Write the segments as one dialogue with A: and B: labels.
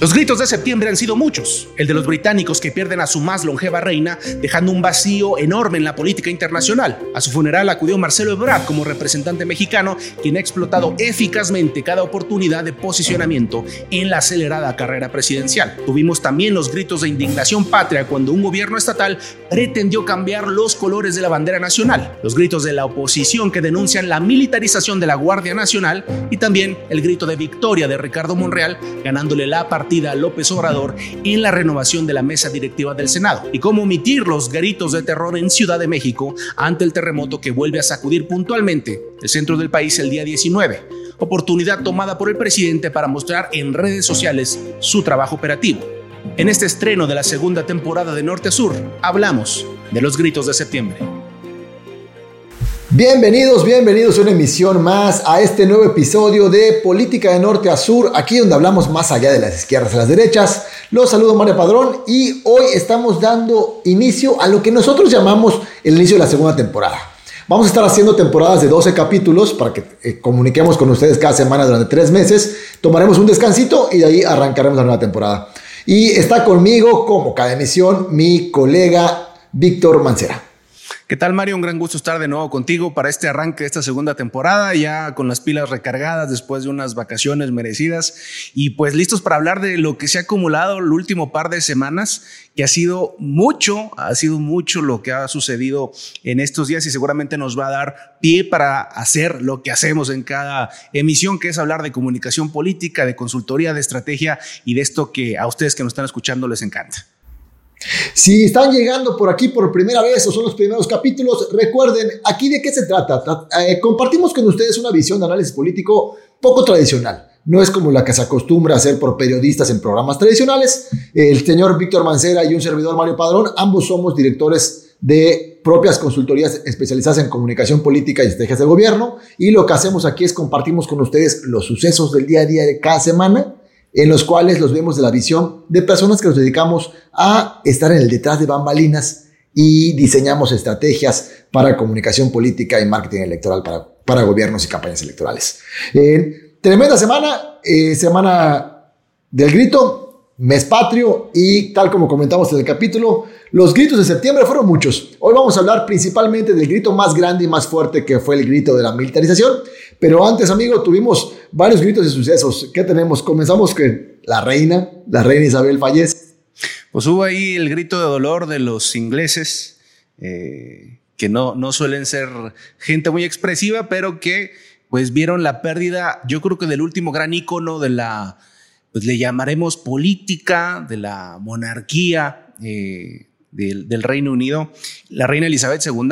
A: Los gritos de septiembre han sido muchos. El de los británicos que pierden a su más longeva reina, dejando un vacío enorme en la política internacional. A su funeral acudió Marcelo Ebrard como representante mexicano, quien ha explotado eficazmente cada oportunidad de posicionamiento en la acelerada carrera presidencial. Tuvimos también los gritos de indignación patria cuando un gobierno estatal pretendió cambiar los colores de la bandera nacional. Los gritos de la oposición que denuncian la militarización de la Guardia Nacional y también el grito de victoria de Ricardo Monreal ganándole la partida López Obrador en la renovación de la mesa directiva del Senado y cómo omitir los gritos de terror en Ciudad de México ante el terremoto que vuelve a sacudir puntualmente el centro del país el día 19, oportunidad tomada por el presidente para mostrar en redes sociales su trabajo operativo. En este estreno de la segunda temporada de Norte a Sur, hablamos de los gritos de septiembre.
B: Bienvenidos, bienvenidos a una emisión más a este nuevo episodio de Política de Norte a Sur, aquí donde hablamos más allá de las izquierdas a las derechas. Los saludo Mario Padrón y hoy estamos dando inicio a lo que nosotros llamamos el inicio de la segunda temporada. Vamos a estar haciendo temporadas de 12 capítulos para que eh, comuniquemos con ustedes cada semana durante tres meses. Tomaremos un descansito y de ahí arrancaremos la nueva temporada. Y está conmigo, como cada emisión, mi colega Víctor Mancera.
A: ¿Qué tal Mario? Un gran gusto estar de nuevo contigo para este arranque de esta segunda temporada, ya con las pilas recargadas después de unas vacaciones merecidas y pues listos para hablar de lo que se ha acumulado el último par de semanas, que ha sido mucho, ha sido mucho lo que ha sucedido en estos días y seguramente nos va a dar pie para hacer lo que hacemos en cada emisión, que es hablar de comunicación política, de consultoría, de estrategia y de esto que a ustedes que nos están escuchando les encanta.
B: Si están llegando por aquí por primera vez o son los primeros capítulos, recuerden, aquí de qué se trata. Eh, compartimos con ustedes una visión de análisis político poco tradicional. No es como la que se acostumbra a hacer por periodistas en programas tradicionales. El señor Víctor Mancera y un servidor Mario Padrón, ambos somos directores de propias consultorías especializadas en comunicación política y estrategias de gobierno. Y lo que hacemos aquí es compartimos con ustedes los sucesos del día a día de cada semana en los cuales los vemos de la visión de personas que nos dedicamos a estar en el detrás de bambalinas y diseñamos estrategias para comunicación política y marketing electoral para, para gobiernos y campañas electorales. tremenda semana, eh, semana del grito, mes patrio y tal como comentamos en el capítulo, los gritos de septiembre fueron muchos. Hoy vamos a hablar principalmente del grito más grande y más fuerte que fue el grito de la militarización. Pero antes, amigo, tuvimos varios gritos de sucesos. ¿Qué tenemos? Comenzamos que la reina, la reina Isabel fallece.
A: Pues hubo ahí el grito de dolor de los ingleses, eh, que no, no suelen ser gente muy expresiva, pero que pues vieron la pérdida, yo creo que del último gran ícono de la pues le llamaremos política de la monarquía eh, del, Reino Unido, la reina Elizabeth II.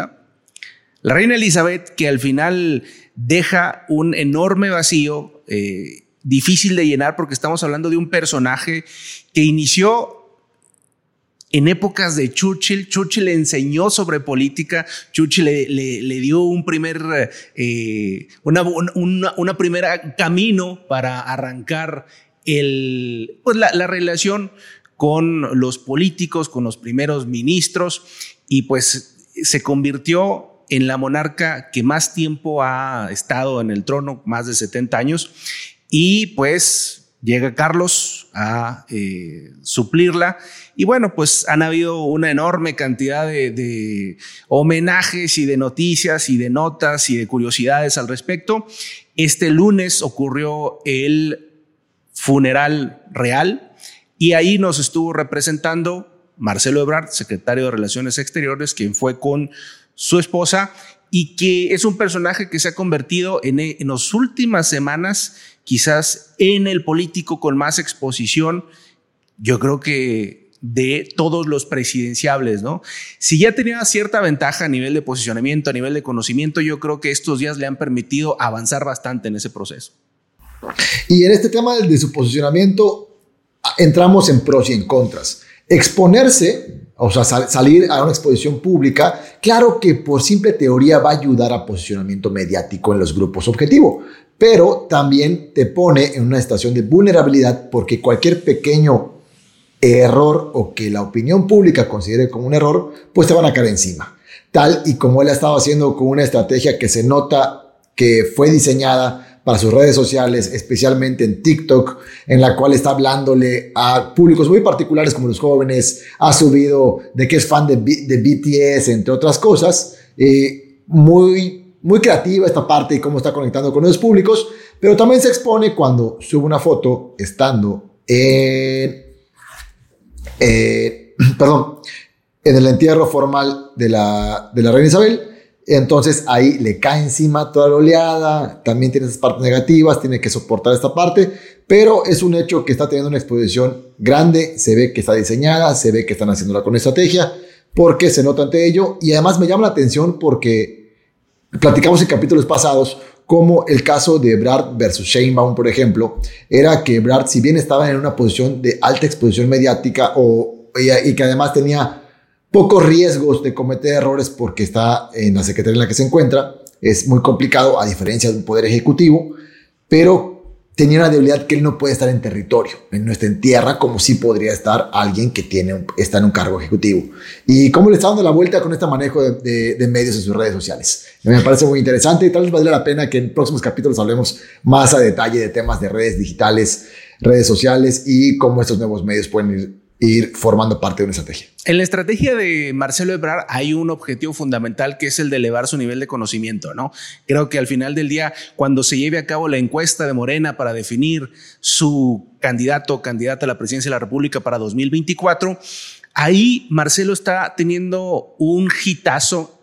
A: La reina Elizabeth que al final deja un enorme vacío, eh, difícil de llenar porque estamos hablando de un personaje que inició en épocas de Churchill, Churchill le enseñó sobre política, Churchill le, dio un primer, eh, una, una primera camino para arrancar el, pues la, relación con los políticos, con los primeros ministros, y pues se convirtió en la monarca que más tiempo ha estado en el trono, más de 70 años, y pues llega Carlos a eh, suplirla. Y bueno, pues han habido una enorme cantidad de, de, homenajes y de noticias y de notas y de curiosidades al respecto. Este lunes ocurrió el funeral real y ahí nos estuvo representando Marcelo Ebrard, secretario de Relaciones Exteriores, quien fue con su esposa y que es un personaje que se ha convertido en, en las últimas semanas quizás en el político con más exposición, yo creo que de todos los presidenciables, ¿no? Si ya tenía cierta ventaja a nivel de posicionamiento, a nivel de conocimiento, yo creo que estos días le han permitido avanzar bastante en ese proceso.
B: Y en este tema de su posicionamiento entramos en pros y en contras. Exponerse, o sea, salir a una exposición pública, claro que por simple teoría va a ayudar a posicionamiento mediático en los grupos objetivo, pero también te pone en una situación de vulnerabilidad porque cualquier pequeño error o que la opinión pública considere como un error, pues te van a caer encima. Tal y como él ha estado haciendo con una estrategia que se nota que fue diseñada para sus redes sociales, especialmente en TikTok, en la cual está hablándole a públicos muy particulares como los jóvenes, ha subido de que es fan de, de BTS, entre otras cosas. Eh, muy, muy creativa esta parte y cómo está conectando con los públicos, pero también se expone cuando sube una foto estando en... perdón, en el entierro formal de la, de la reina Isabel. Entonces ahí le cae encima toda la oleada, también tiene esas partes negativas, tiene que soportar esta parte, pero es un hecho que está teniendo una exposición grande, se ve que está diseñada, se ve que están haciéndola con estrategia, porque se nota ante ello y además me llama la atención porque platicamos en capítulos pasados como el caso de Brad versus Sheinbaum, por ejemplo, era que Brad, si bien estaba en una posición de alta exposición mediática o, y que además tenía pocos riesgos de cometer errores porque está en la secretaría en la que se encuentra. Es muy complicado, a diferencia de un poder ejecutivo, pero tenía una debilidad que él no puede estar en territorio, él no está en tierra como sí podría estar alguien que tiene, está en un cargo ejecutivo. Y cómo le está dando la vuelta con este manejo de, de, medios en sus redes sociales. Me parece muy interesante y tal vez valdría la pena que en próximos capítulos hablemos más a detalle de temas de redes digitales, redes sociales y cómo estos nuevos medios pueden ir ir formando parte de una estrategia.
A: En la estrategia de Marcelo Ebrard hay un objetivo fundamental que es el de elevar su nivel de conocimiento, ¿no? Creo que al final del día, cuando se lleve a cabo la encuesta de Morena para definir su candidato o candidata a la presidencia de la República para 2024, ahí Marcelo está teniendo un hitazo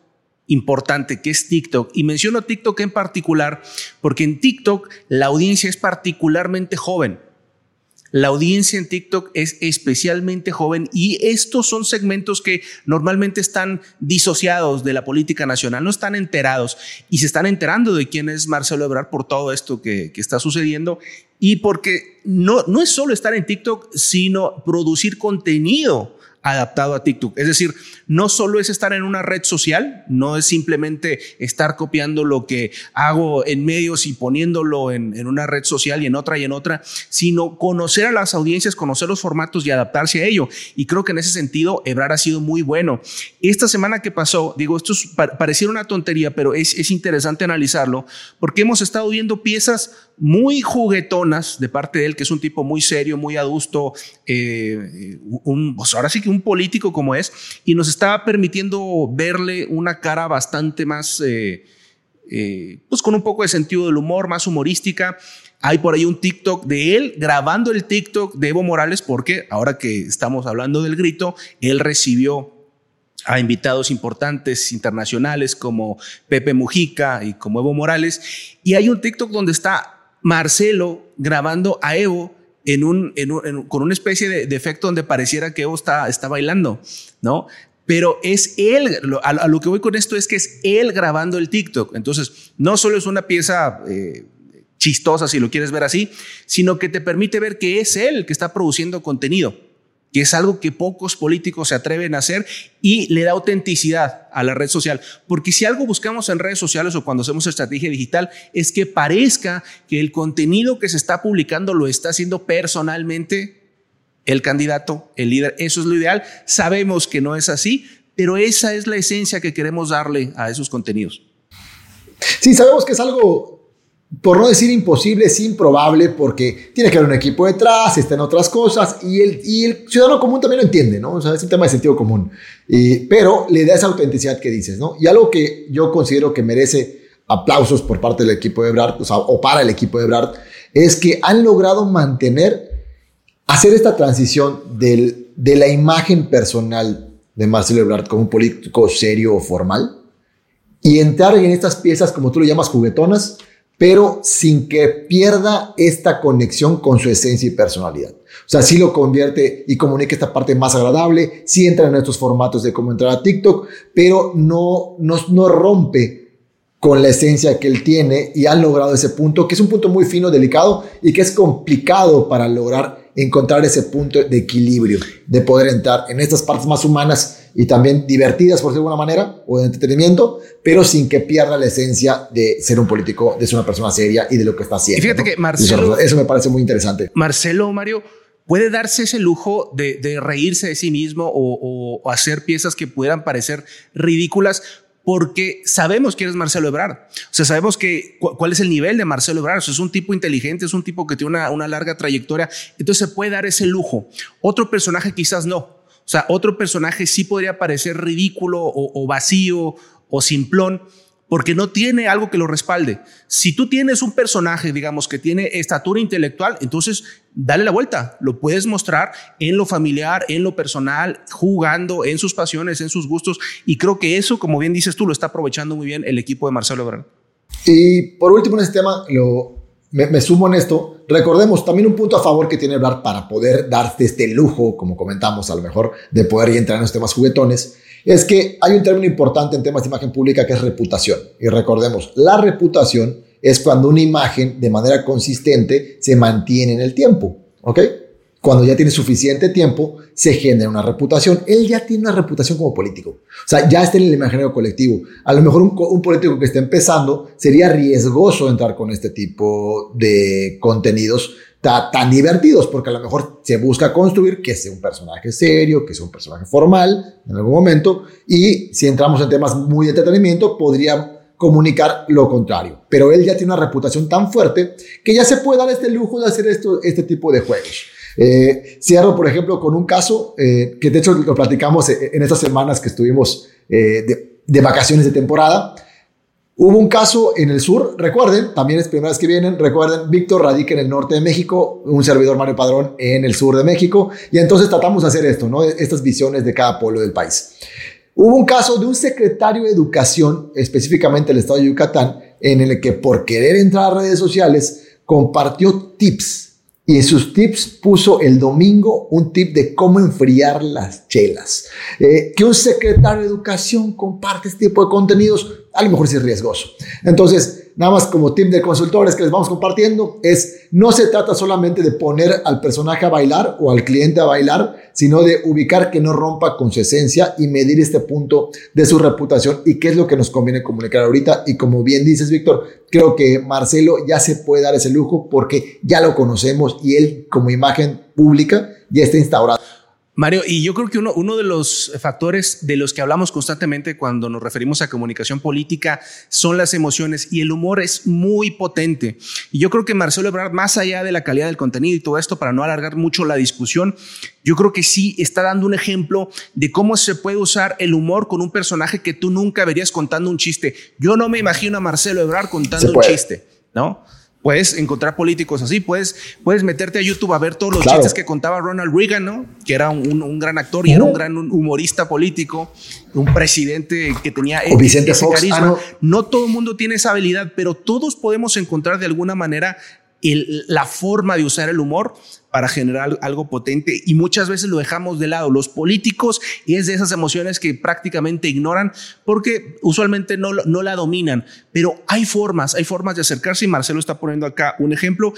A: importante que es TikTok. Y menciono TikTok en particular porque en TikTok la audiencia es particularmente joven. La audiencia en TikTok es especialmente joven y estos son segmentos que normalmente están disociados de la política nacional, no están enterados y se están enterando de quién es Marcelo Ebrard por todo esto que, está sucediendo y porque no, no es solo estar en TikTok, sino producir contenido adaptado a TikTok. Es decir, no solo es estar en una red social, no es simplemente estar copiando lo que hago en medios y poniéndolo en, una red social y en otra y en otra, sino conocer a las audiencias, conocer los formatos y adaptarse a ello. Y creo que en ese sentido, Ebrar ha sido muy bueno. Esta semana que pasó, digo, esto es, pareciera una tontería, pero es, es interesante analizarlo, porque hemos estado viendo piezas muy juguetonas de parte de él, que es un tipo muy serio, muy adusto, eh, un, pues ahora sí que un político como es, y nos está permitiendo verle una cara bastante más, eh, eh, pues con un poco de sentido del humor, más humorística. Hay por ahí un TikTok de él grabando el TikTok de Evo Morales, porque ahora que estamos hablando del grito, él recibió a invitados importantes internacionales como Pepe Mujica y como Evo Morales. Y hay un TikTok donde está Marcelo grabando a Evo en un, con una especie de, efecto donde pareciera que Evo está, está bailando, ¿no? Pero es él, a, lo que voy con esto es que es él grabando el TikTok. Entonces, no solo es una pieza eh, chistosa, si lo quieres ver así, sino que te permite ver que es él que está produciendo contenido que es algo que pocos políticos se atreven a hacer y le da autenticidad a la red social. Porque si algo buscamos en redes sociales o cuando hacemos estrategia digital es que parezca que el contenido que se está publicando lo está haciendo personalmente el candidato, el líder. Eso es lo ideal. Sabemos que no es así, pero esa es la esencia que queremos darle a esos contenidos.
B: Sí, sabemos que es algo por no decir imposible, es improbable porque tiene que haber un equipo detrás, está en otras cosas y el, y el ciudadano común también lo entiende, ¿no? O sea, es un tema de sentido común. pero le da esa autenticidad que dices, ¿no? Y algo que yo considero que merece aplausos por parte del equipo de Brad, o, sea, o para el equipo de Brad, es que han logrado mantener, hacer esta transición del, de la imagen personal de Marcelo Ebrard como un político serio o formal y entrar en estas piezas, como tú lo llamas, juguetonas, pero sin que pierda esta conexión con su esencia y personalidad. O sea, sí lo convierte y comunica esta parte más agradable, sí entra en estos formatos de cómo entrar a TikTok, pero no, no, no rompe con la esencia que él tiene y han logrado ese punto, que es un punto muy fino, delicado y que es complicado para lograr encontrar ese punto de equilibrio, de poder entrar en estas partes más humanas y también divertidas, por alguna manera, o de entretenimiento, pero sin que pierda la esencia de ser un político, de ser una persona seria y de lo que está haciendo.
A: fíjate que Marcelo...
B: Eso, me parece muy interesante.
A: Marcelo, Mario, puede darse ese lujo de, reírse de sí mismo o, o hacer piezas que pudieran parecer ridículas porque sabemos quién es Marcelo Ebrard. O sea, sabemos que, cuál es el nivel de Marcelo Ebrard. es un tipo inteligente, es un tipo que tiene una, una larga trayectoria. Entonces se puede dar ese lujo. Otro personaje quizás no. O sea, otro personaje sí podría parecer ridículo o, vacío o simplón porque no tiene algo que lo respalde. Si tú tienes un personaje, digamos, que tiene estatura intelectual, entonces dale la vuelta. Lo puedes mostrar en lo familiar, en lo personal, jugando, en sus pasiones, en sus gustos. Y creo que eso, como bien dices tú, lo está aprovechando muy bien el equipo de Marcelo Ebrard.
B: Y por último en este tema, lo, me, sumo en esto. Recordemos también un punto a favor que tiene hablar para poder darte este lujo, como comentamos a lo mejor, de poder entrar en los temas juguetones, es que hay un término importante en temas de imagen pública que es reputación. Y recordemos, la reputación es cuando una imagen de manera consistente se mantiene en el tiempo. ¿Ok? Cuando ya tiene suficiente tiempo, se genera una reputación. Él ya tiene una reputación como político. O sea, ya está en el imaginario colectivo. A lo mejor un, político que está empezando sería riesgoso entrar con este tipo de contenidos tan divertidos, porque a lo mejor se busca construir que sea un personaje serio, que sea un personaje formal en algún momento, y si entramos en temas muy de entretenimiento, podría comunicar lo contrario. Pero él ya tiene una reputación tan fuerte que ya se puede dar este lujo de hacer esto, este tipo de juegos. Eh, cierro, por ejemplo, con un caso eh, que de hecho lo platicamos en estas semanas que estuvimos eh, de, vacaciones de temporada. Hubo un caso en el sur, recuerden, también es primera vez que vienen, recuerden, Víctor radica en el norte de México, un servidor Mario Padrón en el sur de México, y entonces tratamos de hacer esto, ¿no? Estas visiones de cada pueblo del país. Hubo un caso de un secretario de educación, específicamente el estado de Yucatán, en el que por querer entrar a redes sociales compartió tips y en sus tips puso el domingo un tip de cómo enfriar las chelas. Eh, que un secretario de educación comparte este tipo de contenidos, a lo mejor es riesgoso. Entonces, nada más como tip de consultores que les vamos compartiendo, es no se trata solamente de poner al personaje a bailar o al cliente a bailar, sino de ubicar que no rompa con su esencia y medir este punto de su reputación y qué es lo que nos conviene comunicar ahorita. Y como bien dices, Víctor, creo que Marcelo ya se puede dar ese lujo porque ya lo conocemos y él como imagen pública ya está instaurado.
A: Mario, y yo creo que uno, uno, de los factores de los que hablamos constantemente cuando nos referimos a comunicación política son las emociones y el humor es muy potente. Y yo creo que Marcelo Ebrard, más allá de la calidad del contenido y todo esto, para no alargar mucho la discusión, yo creo que sí está dando un ejemplo de cómo se puede usar el humor con un personaje que tú nunca verías contando un chiste. Yo no me imagino a Marcelo Ebrard contando un chiste, ¿no? Puedes encontrar políticos así, puedes, puedes meterte a YouTube a ver todos los chistes que contaba Ronald Reagan, ¿no? Que era un, gran actor y era un gran humorista político, un presidente que tenía
B: o Vicente ese carisma.
A: no. no todo el mundo tiene esa habilidad, pero todos podemos encontrar de alguna manera la forma de usar el humor para generar algo potente y muchas veces lo dejamos de lado. Los políticos y es de esas emociones que prácticamente ignoran porque usualmente no, no la dominan, pero hay formas, hay formas de acercarse y Marcelo está poniendo acá un ejemplo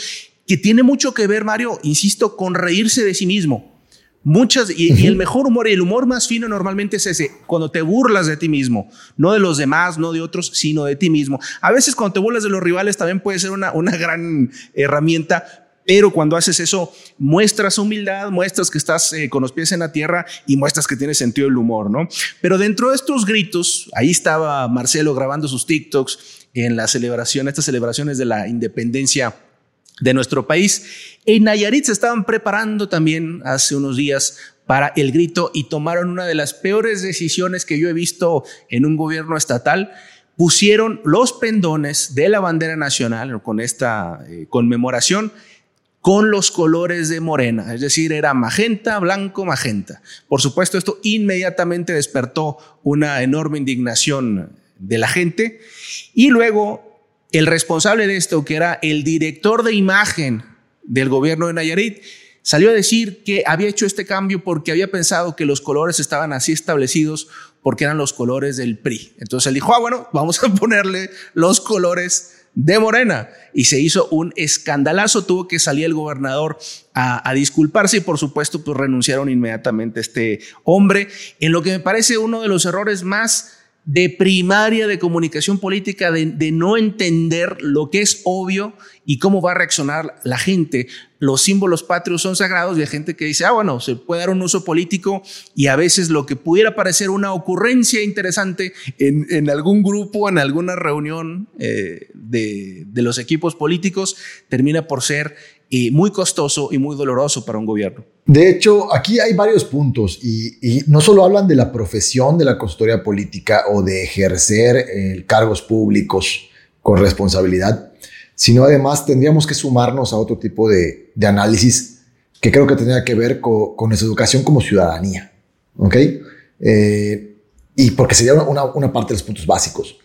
A: que tiene mucho que ver, Mario, insisto, con reírse de sí mismo. Muchas, y, el mejor humor y el humor más fino normalmente es ese, cuando te burlas de ti mismo, no de los demás, no de otros, sino de ti mismo. A veces cuando te burlas de los rivales también puede ser una, una gran herramienta, pero cuando haces eso, muestras humildad, muestras que estás eh, con los pies en la tierra y muestras que tienes sentido del humor, ¿no? Pero dentro de estos gritos, ahí estaba Marcelo grabando sus TikToks en la celebración, estas celebraciones de la independencia de nuestro país. En Nayarit se estaban preparando también hace unos días para el grito y tomaron una de las peores decisiones que yo he visto en un gobierno estatal. Pusieron los pendones de la bandera nacional con esta eh, conmemoración con los colores de Morena, es decir, era magenta, blanco, magenta. Por supuesto, esto inmediatamente despertó una enorme indignación de la gente y luego el responsable de esto, que era el director de imagen del gobierno de Nayarit, salió a decir que había hecho este cambio porque había pensado que los colores estaban así establecidos porque eran los colores del PRI. Entonces él dijo, ah, bueno, vamos a ponerle los colores de Morena. Y se hizo un escandalazo, tuvo que salir el gobernador a, disculparse y por supuesto pues renunciaron inmediatamente a este hombre, en lo que me parece uno de los errores más de primaria de comunicación política, de, de, no entender lo que es obvio y cómo va a reaccionar la gente. Los símbolos patrios son sagrados y hay gente que dice, ah, bueno, se puede dar un uso político y a veces lo que pudiera parecer una ocurrencia interesante en, en algún grupo, en alguna reunión eh, de, de, los equipos políticos, termina por ser eh, muy costoso y muy doloroso para un gobierno.
B: De hecho, aquí hay varios puntos y, no solo hablan de la profesión de la consultoría política o de ejercer eh, cargos públicos con responsabilidad, sino además tendríamos que sumarnos a otro tipo de, análisis que creo que tendría que ver con, nuestra educación como ciudadanía, ¿ok? Eh, y porque sería una, una, parte de los puntos básicos.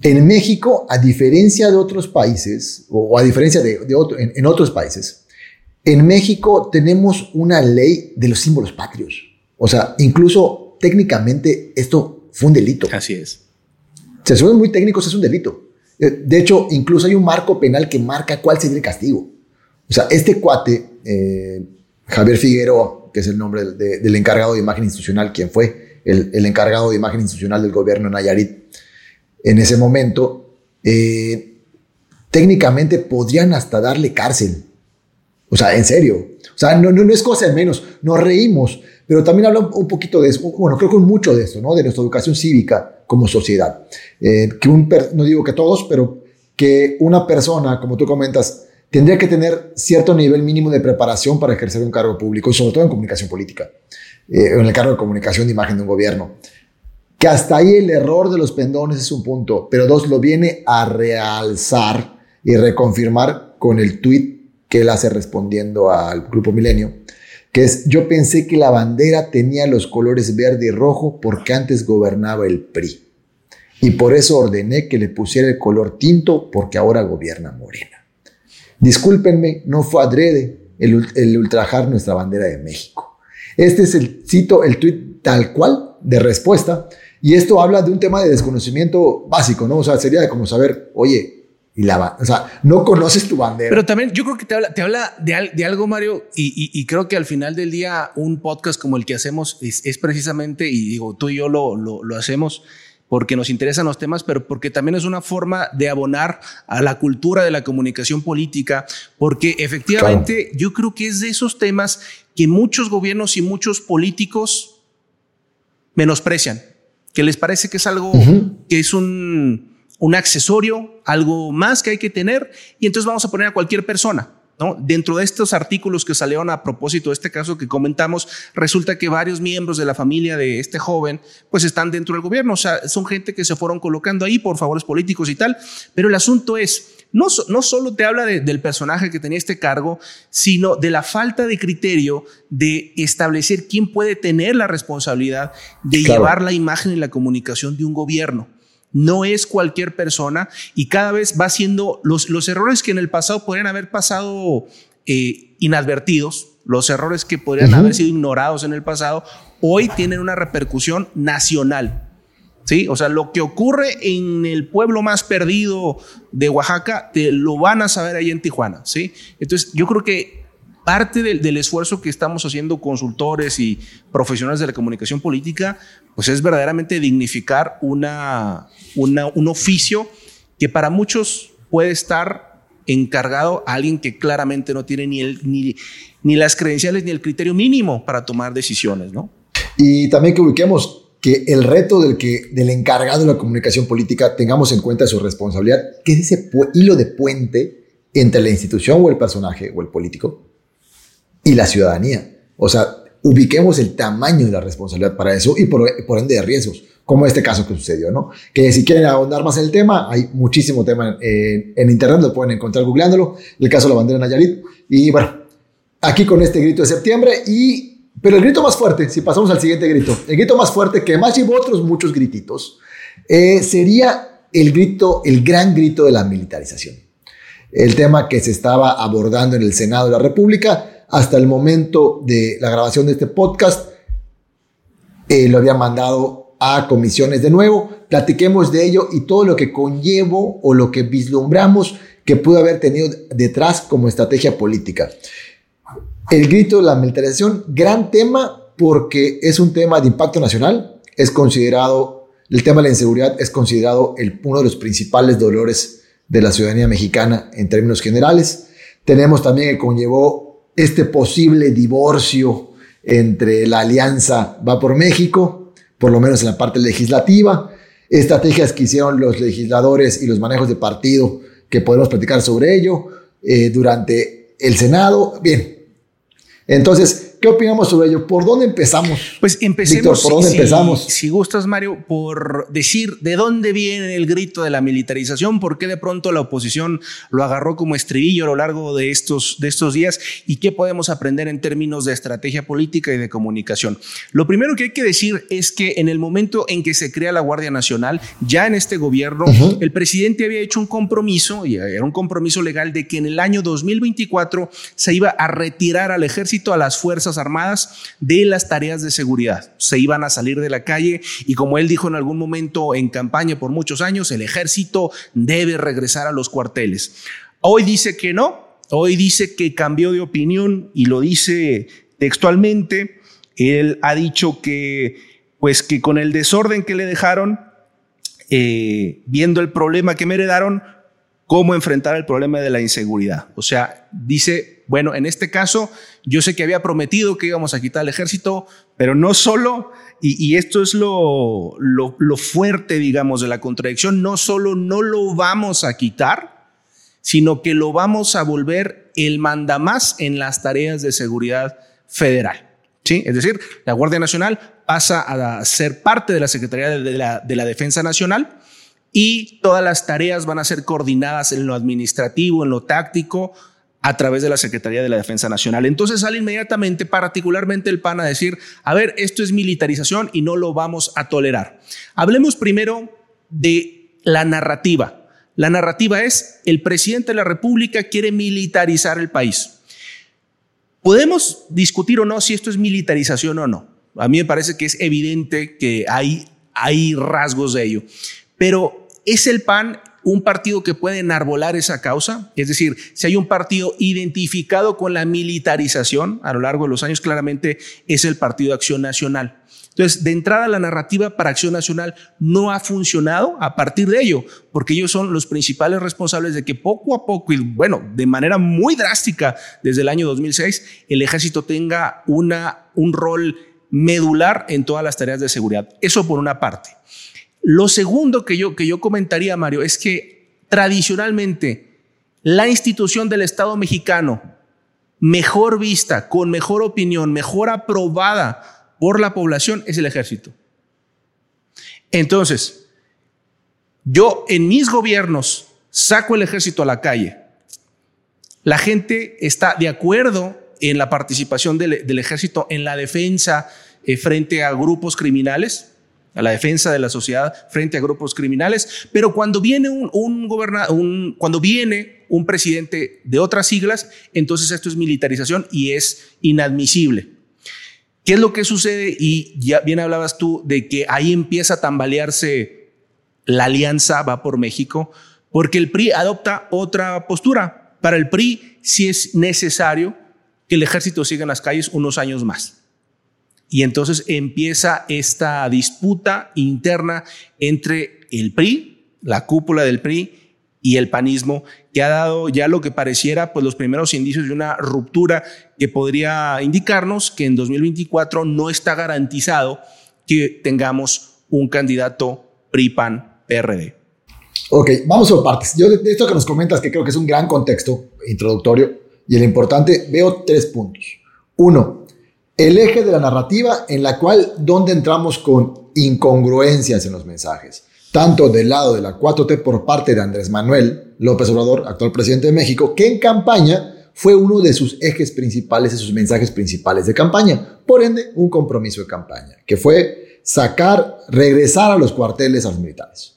B: En México, a diferencia de otros países, o, a diferencia de, en otros países, en México tenemos una ley de los símbolos patrios. O sea, incluso técnicamente esto fue un delito.
A: Así es.
B: Se son muy técnicos, es un delito. Eh, de hecho, incluso hay un marco penal que marca cuál sería el castigo. O sea, este cuate, eh, Javier Figueroa, que es el nombre de, del encargado de imagen institucional, quien fue el, el, encargado de imagen institucional del gobierno de Nayarit en ese momento, eh, técnicamente podrían hasta darle cárcel. O sea, en serio. O sea, no, no, no es cosa de menos. Nos reímos, pero también habla un poquito de eso. Bueno, creo que mucho de esto, ¿no? De nuestra educación cívica como sociedad. Eh, que un, no digo que todos, pero que una persona, como tú comentas, tendría que tener cierto nivel mínimo de preparación para ejercer un cargo público sobre todo en comunicación política, eh, en el cargo de comunicación de imagen de un gobierno. Que hasta ahí el error de los pendones es un punto, pero dos, lo viene a realzar y reconfirmar con el tweet que él hace respondiendo al Grupo Milenio, que es, yo pensé que la bandera tenía los colores verde y rojo porque antes gobernaba el PRI. Y por eso ordené que le pusiera el color tinto porque ahora gobierna Morena. Discúlpenme, no fue adrede el, ultrajar nuestra bandera de México. Este es el, cito, el tuit tal cual de respuesta. Y esto habla de un tema de desconocimiento básico, ¿no? O sea, sería como saber, oye, y la, o sea, no conoces tu bandera.
A: Pero también yo creo que te habla, te habla de, de algo, Mario, y, y, y, creo que al final del día un podcast como el que hacemos es, es precisamente, y digo, tú y yo lo, lo, lo, hacemos porque nos interesan los temas, pero porque también es una forma de abonar a la cultura de la comunicación política, porque efectivamente claro. yo creo que es de esos temas que muchos gobiernos y muchos políticos menosprecian, que les parece que es algo, uh -huh. que es un un accesorio, algo más que hay que tener, y entonces vamos a poner a cualquier persona. ¿no? Dentro de estos artículos que salieron a propósito de este caso que comentamos, resulta que varios miembros de la familia de este joven pues están dentro del gobierno, o sea, son gente que se fueron colocando ahí por favores políticos y tal, pero el asunto es, no, no solo te habla de, del personaje que tenía este cargo, sino de la falta de criterio de establecer quién puede tener la responsabilidad de claro. llevar la imagen y la comunicación de un gobierno no es cualquier persona y cada vez va haciendo los, los errores que en el pasado podrían haber pasado eh, inadvertidos, los errores que podrían uh -huh. haber sido ignorados en el pasado, hoy tienen una repercusión nacional. ¿Sí? O sea, lo que ocurre en el pueblo más perdido de Oaxaca, te lo van a saber ahí en Tijuana. ¿sí? Entonces, yo creo que parte del, del, esfuerzo que estamos haciendo consultores y profesionales de la comunicación política, pues es verdaderamente dignificar una, una, un oficio que para muchos puede estar encargado a alguien que claramente no tiene ni, el, ni, ni las credenciales ni el criterio mínimo para tomar decisiones, ¿no?
B: Y también que ubiquemos que el reto del, que, del encargado de la comunicación política tengamos en cuenta su responsabilidad, que es ese hilo de puente entre la institución o el personaje o el político y la ciudadanía. O sea, ubiquemos el tamaño de la responsabilidad para eso y por, por ende de riesgos, como este caso que sucedió, ¿no? Que si quieren ahondar más en el tema, hay muchísimo tema en, en internet, lo pueden encontrar googleándolo, el caso de la bandera Nayarit. Y bueno, aquí con este grito de septiembre y... Pero el grito más fuerte, si pasamos al siguiente grito, el grito más fuerte que más llevó otros muchos grititos, eh, sería el grito, el gran grito de la militarización. El tema que se estaba abordando en el Senado de la República, hasta el momento de la grabación de este podcast, eh, lo había mandado a comisiones de nuevo. Platiquemos de ello y todo lo que conllevo o lo que vislumbramos que pudo haber tenido detrás como estrategia política. El grito de la militarización, gran tema porque es un tema de impacto nacional, es considerado el tema de la inseguridad es considerado el, uno de los principales dolores de la ciudadanía mexicana en términos generales. Tenemos también que conllevó este posible divorcio entre la alianza Va por México, por lo menos en la parte legislativa, estrategias que hicieron los legisladores y los manejos de partido, que podemos platicar sobre ello, eh, durante el Senado. Bien, entonces, ¿Qué opinamos sobre ello? ¿Por dónde empezamos?
A: Pues empecemos. ¿por dónde si, empezamos? Si gustas, Mario, por decir de dónde viene el grito de la militarización, por qué de pronto la oposición lo agarró como estribillo a lo largo de estos, de estos días y qué podemos aprender en términos de estrategia política y de comunicación. Lo primero que hay que decir es que en el momento en que se crea la Guardia Nacional, ya en este gobierno, el presidente había hecho un compromiso, y era un compromiso legal, de que en el año 2024 se iba a retirar al ejército, a las fuerzas Armadas de las tareas de seguridad. Se iban a salir de la calle y como él dijo en algún momento en campaña por muchos años, el ejército debe regresar a los cuarteles. Hoy dice que no, hoy dice que cambió de opinión y lo dice textualmente. Él ha dicho que, pues que con el desorden que le dejaron, eh, viendo el problema que me heredaron, cómo enfrentar el problema de la inseguridad. O sea, dice, bueno, en este caso, yo sé que había prometido que íbamos a quitar el ejército, pero no solo, y, esto es lo, lo, fuerte, digamos, de la contradicción, no solo no lo vamos a quitar, sino que lo vamos a volver el mandamás en las tareas de seguridad federal. ¿Sí? Es decir, la Guardia Nacional pasa a ser parte de la Secretaría de la, de la Defensa Nacional, y todas las tareas van a ser coordinadas en lo administrativo, en lo táctico, a través de la Secretaría de la Defensa Nacional. Entonces sale inmediatamente, particularmente el PAN, a decir, a ver, esto es militarización y no lo vamos a tolerar. Hablemos primero de la narrativa. La narrativa es, el presidente de la República quiere militarizar el país. Podemos discutir o no si esto es militarización o no. A mí me parece que es evidente que hay, hay rasgos de ello. Pero ¿Es el PAN un partido que puede enarbolar esa causa? Es decir, si hay un partido identificado con la militarización a lo largo de los años, claramente es el Partido Acción Nacional. Entonces, de entrada, la narrativa para Acción Nacional no ha funcionado a partir de ello, porque ellos son los principales responsables de que poco a poco, y bueno, de manera muy drástica desde el año 2006, el ejército tenga una, un rol medular en todas las tareas de seguridad. Eso por una parte. Lo segundo que yo, que yo comentaría, Mario, es que tradicionalmente la institución del Estado mexicano, mejor vista, con mejor opinión, mejor aprobada por la población, es el ejército. Entonces, yo en mis gobiernos saco el ejército a la calle. La gente está de acuerdo en la participación del, ejército en la defensa eh, frente a grupos criminales a la defensa de la sociedad frente a grupos criminales, pero cuando viene un, un, cuando viene un presidente de otras siglas, entonces esto es militarización y es inadmisible. ¿Qué es lo que sucede? Y ya bien hablabas tú de que ahí empieza a tambalearse la alianza va por México, porque el PRI adopta otra postura. Para el PRI sí es necesario que el ejército siga en las calles unos años más. Y entonces empieza esta disputa interna entre el PRI, la cúpula del PRI y el panismo, que ha dado ya lo que pareciera pues los primeros indicios de una ruptura que podría indicarnos que en 2024 no está garantizado que tengamos un candidato PRI-PAN-PRD.
B: Ok, vamos por partes. Yo de esto que nos comentas, que creo que es un gran contexto introductorio, y el importante, veo tres puntos. Uno, el eje de la narrativa en la cual donde entramos con incongruencias en los mensajes, tanto del lado de la 4T por parte de Andrés Manuel López Obrador, actual presidente de México, que en campaña fue uno de sus ejes principales, de sus mensajes principales de campaña, por ende un compromiso de campaña, que fue sacar, regresar a los cuarteles a los militares.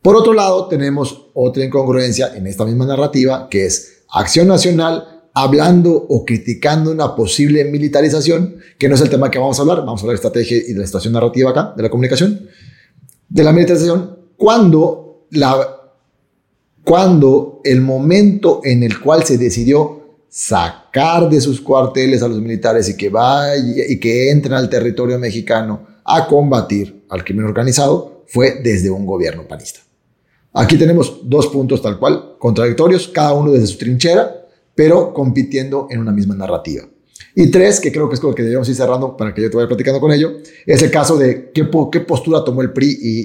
B: Por otro lado, tenemos otra incongruencia en esta misma narrativa, que es Acción Nacional hablando o criticando una posible militarización, que no es el tema que vamos a hablar, vamos a hablar de estrategia y de la situación narrativa acá, de la comunicación, de la militarización, cuando, la, cuando el momento en el cual se decidió sacar de sus cuarteles a los militares y que, vaya, y que entren al territorio mexicano a combatir al crimen organizado, fue desde un gobierno panista. Aquí tenemos dos puntos tal cual, contradictorios, cada uno desde su trinchera, pero compitiendo en una misma narrativa. Y tres, que creo que es con lo que debemos ir cerrando para que yo te vaya platicando con ello, es el caso de qué, qué postura tomó el PRI y,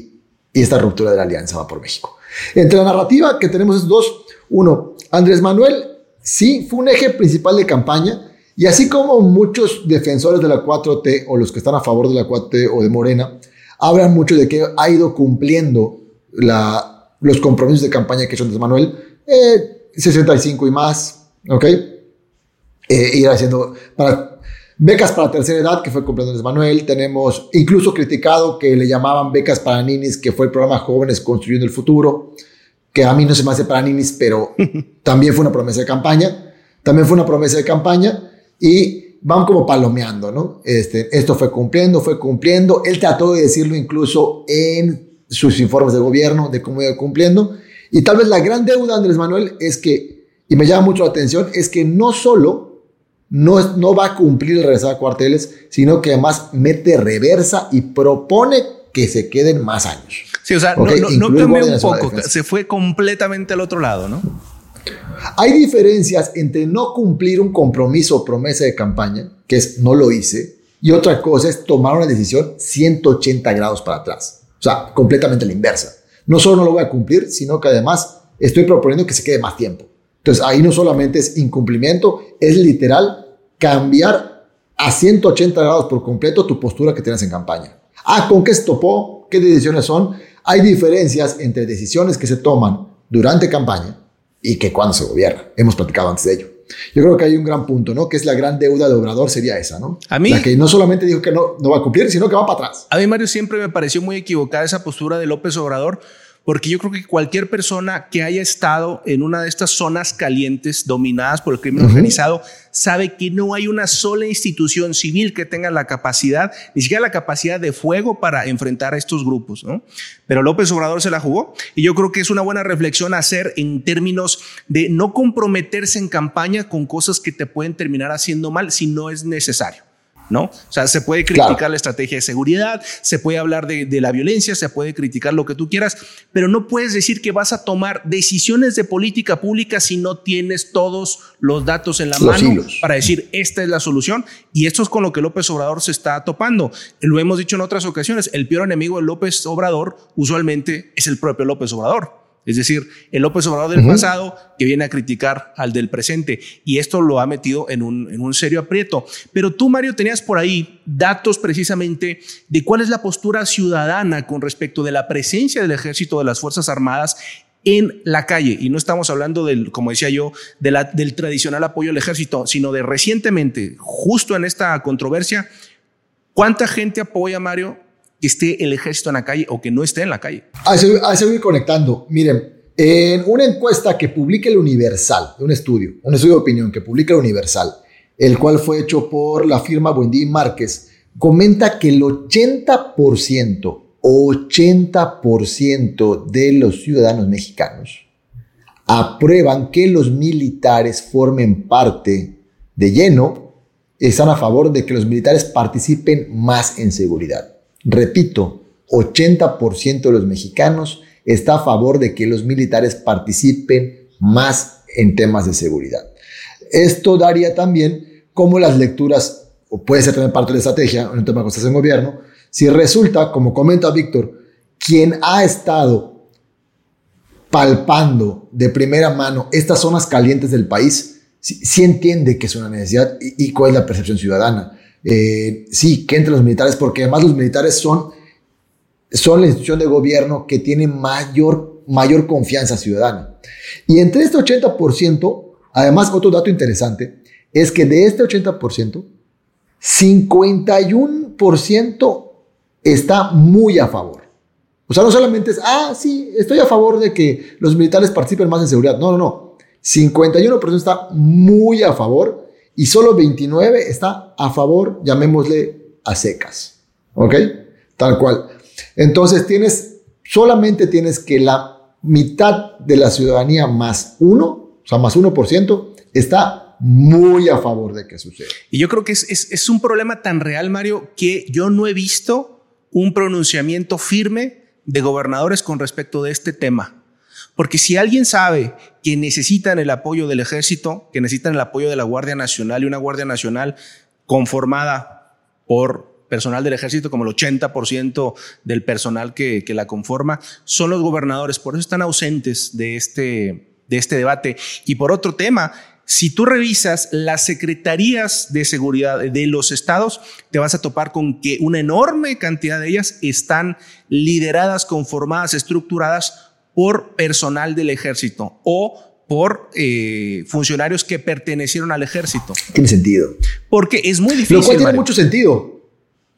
B: y, esta ruptura de la alianza va por México. Entre la narrativa que tenemos es dos. Uno, Andrés Manuel sí fue un eje principal de campaña y así como muchos defensores de la 4T o los que están a favor de la 4T o de Morena, hablan mucho de que ha ido cumpliendo la, los compromisos de campaña que hizo Andrés Manuel, 65 eh, y más, ¿ok? Eh, ir haciendo para, becas para tercera edad, que fue cumpliendo Andrés Manuel, tenemos incluso criticado que le llamaban becas para ninis, que fue el programa Jóvenes Construyendo el Futuro, que a mí no se me hace para ninis, pero también fue una promesa de campaña, también fue una promesa de campaña y van como palomeando, ¿no? Este, esto fue cumpliendo, fue cumpliendo, él trató de decirlo incluso en sus informes de gobierno, de cómo iba cumpliendo. Y tal vez la gran deuda, Andrés Manuel, es que, y me llama mucho la atención, es que no solo no, no va a cumplir el regresar a cuarteles, sino que además mete reversa y propone que se queden más años.
A: Sí, o sea, no, no, cambió un poco, se fue completamente al otro lado, ¿no?
B: Hay diferencias entre no cumplir un compromiso o promesa de campaña, que es no lo hice, y otra cosa es tomar una decisión 180 grados para atrás. O sea, completamente la inversa. No solo no lo voy a cumplir, sino que además estoy proponiendo que se quede más tiempo. Entonces ahí no solamente es incumplimiento, es literal cambiar a 180 grados por completo tu postura que tienes en campaña. Ah, ¿con qué topó? ¿Qué decisiones son? Hay diferencias entre decisiones que se toman durante campaña y que cuando se gobierna. Hemos platicado antes de ello. Yo creo que hay un gran punto, ¿no? Que es la gran deuda de Obrador, sería esa, ¿no? A mí. La que no solamente dijo que no, no va a cumplir, sino que va para atrás.
A: A mí, Mario, siempre me pareció muy equivocada esa postura de López Obrador porque yo creo que cualquier persona que haya estado en una de estas zonas calientes dominadas por el crimen organizado sabe que no hay una sola institución civil que tenga la capacidad, ni siquiera la capacidad de fuego para enfrentar a estos grupos, ¿no? Pero López Obrador se la jugó y yo creo que es una buena reflexión hacer en términos de no comprometerse en campaña con cosas que te pueden terminar haciendo mal si no es necesario. ¿No? O sea, se puede criticar la estrategia de seguridad, se puede hablar de, la violencia, se puede criticar lo que tú quieras, pero no puedes decir que vas a tomar decisiones de política pública si no tienes todos los datos en la mano para decir esta es la solución. Y esto es con lo que López Obrador se está topando. Lo hemos dicho en otras ocasiones, el peor enemigo de López Obrador usualmente es el propio López Obrador. Es decir, el López Obrador del pasado que viene a criticar al del presente. Y esto lo ha metido en un, en un serio aprieto. Pero tú, Mario, tenías por ahí datos precisamente de cuál es la postura ciudadana con respecto de la presencia del ejército de las Fuerzas Armadas en la calle. Y no estamos hablando del, como decía yo, de la, del tradicional apoyo al ejército, sino de recientemente, justo en esta controversia, ¿cuánta gente apoya, Mario, que esté el ejército en la calle o que no esté en la calle.
B: A eso, voy conectando. Miren, en una encuesta que publica el Universal, un estudio, un estudio de opinión que publica el Universal, el cual fue hecho por la firma Buendí Márquez, comenta que el 80%, 80% de los ciudadanos mexicanos aprueban que los militares formen parte de lleno, están a favor de que los militares participen más en seguridad. Repito, 80% de los mexicanos está a favor de que los militares participen más en temas de seguridad. Esto daría también como las lecturas, o puede ser también parte de la estrategia, en un tema que estás en gobierno, si resulta, como comenta Víctor, quien ha estado palpando de primera mano estas zonas calientes del país, sí, entiende que es una necesidad y cuál es la percepción ciudadana. Eh, sí, que entre los militares, porque además los militares son, son la institución de gobierno que tiene mayor, mayor confianza ciudadana. Y entre este 80%, además otro dato interesante, es que de este 80%, 51% está muy a favor. O sea, no solamente es, ah, sí, estoy a favor de que los militares participen más en seguridad. No, no, no. 51% está muy a favor y solo 29 está a favor, llamémosle a secas. ¿Ok? Tal cual. Entonces tienes, solamente tienes que la mitad de la ciudadanía más uno, o sea, más 1%, está muy a favor de que suceda.
A: Y yo creo que es, es, es un problema tan real, Mario, que yo no he visto un pronunciamiento firme de gobernadores con respecto de este tema. Porque si alguien sabe que necesitan el apoyo del ejército, que necesitan el apoyo de la Guardia Nacional y una Guardia Nacional conformada por personal del ejército, como el 80% del personal que, la conforma, son los gobernadores. Por eso están ausentes de este, de este debate. Y por otro tema, si tú revisas las secretarías de seguridad de los estados, te vas a topar con que una enorme cantidad de ellas están lideradas, conformadas, estructuradas por personal del ejército o por eh, funcionarios que pertenecieron al ejército.
B: Tiene sentido.
A: Porque es muy difícil.
B: Lo cual tiene mucho sentido.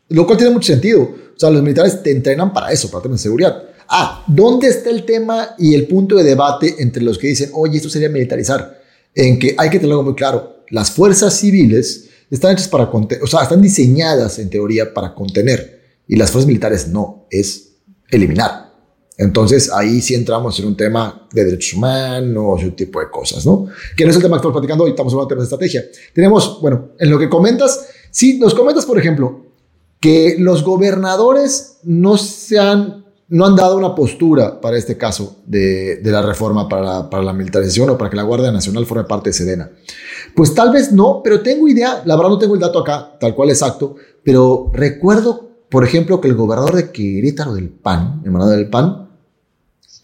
B: Lo cual tiene mucho sentido. O sea, los militares te entrenan para eso, para tener seguridad. Ah, ¿dónde está el tema y el punto de debate entre los que dicen, oye, esto sería militarizar? En que hay que tenerlo muy claro. Las fuerzas civiles están hechas para contener, o sea, están diseñadas en teoría para contener. Y las fuerzas militares no, es eliminar. Entonces ahí sí entramos en un tema de derechos humanos y un tipo de cosas, ¿no? Que no es el tema que estamos platicando hoy, estamos hablando de temas de estrategia. Tenemos, bueno, en lo que comentas, sí, nos comentas, por ejemplo, que los gobernadores no se han, no han dado una postura para este caso de, de la reforma para para la militarización o para que la Guardia Nacional forme parte de Sedena. Pues tal vez no, pero tengo idea, la verdad no tengo el dato acá, tal cual exacto, pero recuerdo, por ejemplo, que el gobernador de Querétaro del PAN, emanado del PAN,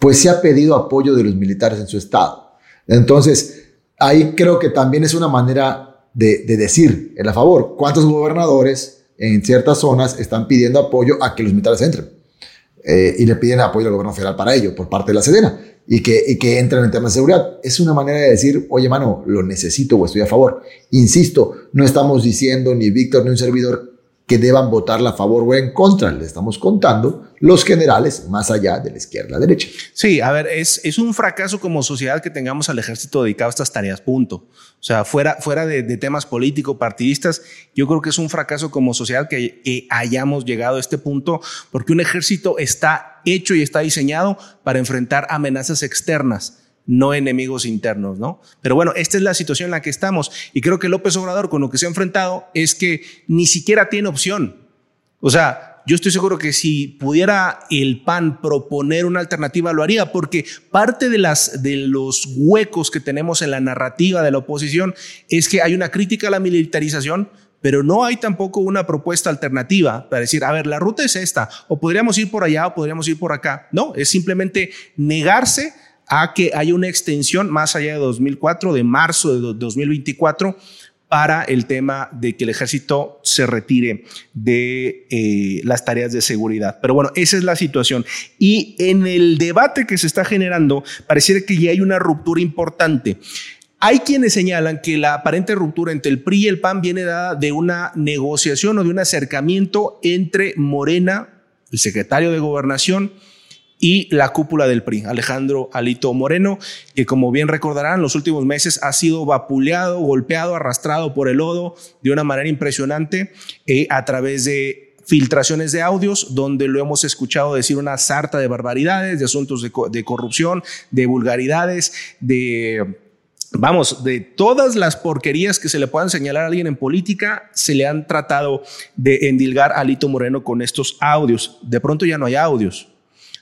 B: pues se ha pedido apoyo de los militares en su estado. Entonces, ahí creo que también es una manera de, decir en la favor cuántos gobernadores en ciertas zonas están pidiendo apoyo a que los militares entren. Eh, y le piden apoyo al gobierno federal para ello, por parte de la Sedena, y que, y que entren en temas de seguridad. Es una manera de decir, oye, mano, lo necesito o estoy a favor. Insisto, no estamos diciendo ni Víctor ni un servidor que deban votarla a favor o en contra. Le estamos contando los generales más allá de la izquierda a la derecha.
A: Sí, a ver, es, es un fracaso como sociedad que tengamos al ejército dedicado a estas tareas, punto. O sea, fuera, fuera de, temas políticos, partidistas, yo creo que es un fracaso como sociedad que, que hayamos llegado a este punto, porque un ejército está hecho y está diseñado para enfrentar amenazas externas no enemigos internos, ¿no? Pero bueno, esta es la situación en la que estamos y creo que López Obrador con lo que se ha enfrentado es que ni siquiera tiene opción. O sea, yo estoy seguro que si pudiera el PAN proponer una alternativa lo haría porque parte de las de los huecos que tenemos en la narrativa de la oposición es que hay una crítica a la militarización, pero no hay tampoco una propuesta alternativa para decir, a ver, la ruta es esta, o podríamos ir por allá o podríamos ir por acá. No, es simplemente negarse a que haya una extensión más allá de 2004, de marzo de 2024, para el tema de que el ejército se retire de eh, las tareas de seguridad. Pero bueno, esa es la situación. Y en el debate que se está generando, pareciera que ya hay una ruptura importante. Hay quienes señalan que la aparente ruptura entre el PRI y el PAN viene dada de una negociación o de un acercamiento entre Morena, el secretario de Gobernación, y la cúpula del PRI, Alejandro Alito Moreno, que como bien recordarán, los últimos meses ha sido vapuleado, golpeado, arrastrado por el lodo de una manera impresionante eh, a través de filtraciones de audios donde lo hemos escuchado decir una sarta de barbaridades, de asuntos de, de corrupción, de vulgaridades, de vamos, de todas las porquerías que se le puedan señalar a alguien en política, se le han tratado de endilgar a Alito Moreno con estos audios. De pronto ya no hay audios.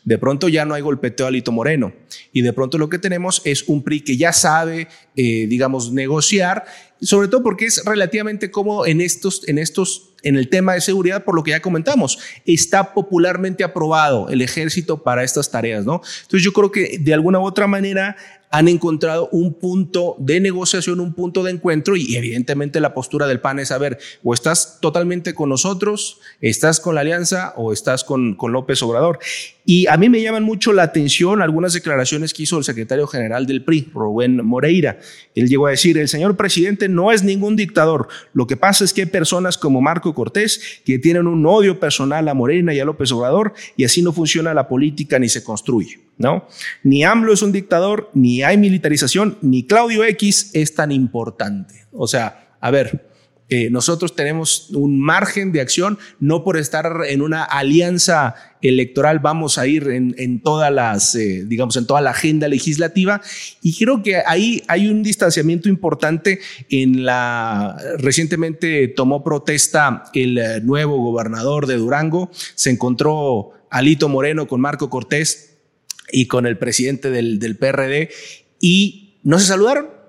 A: De pronto ya no hay golpeteo a Lito Moreno. Y de pronto lo que tenemos es un PRI que ya sabe, eh, digamos, negociar, sobre todo porque es relativamente cómodo en estos, en estos, en el tema de seguridad, por lo que ya comentamos, está popularmente aprobado el ejército para estas tareas, ¿no? Entonces yo creo que de alguna u otra manera han encontrado un punto de negociación, un punto de encuentro y evidentemente la postura del PAN es, a ver, o estás totalmente con nosotros, estás con la alianza o estás con, López Obrador. Y a mí me llaman mucho la atención algunas declaraciones que hizo el secretario general del PRI, Rubén Moreira. Él llegó a decir, el señor presidente no es ningún dictador. Lo que pasa es que personas como Marco Cortés que tienen un odio personal a Morena y a López Obrador y así no funciona la política ni se construye. ¿no? Ni AMLO es un dictador, ni hay militarización, ni Claudio X es tan importante. O sea, a ver, eh, nosotros tenemos un margen de acción, no por estar en una alianza electoral vamos a ir en, todas las, eh, digamos, en toda la agenda legislativa. Y creo que ahí hay un distanciamiento importante en la, recientemente tomó protesta el nuevo gobernador de Durango, se encontró Alito Moreno con Marco Cortés y con el presidente del, del PRD y no se saludaron.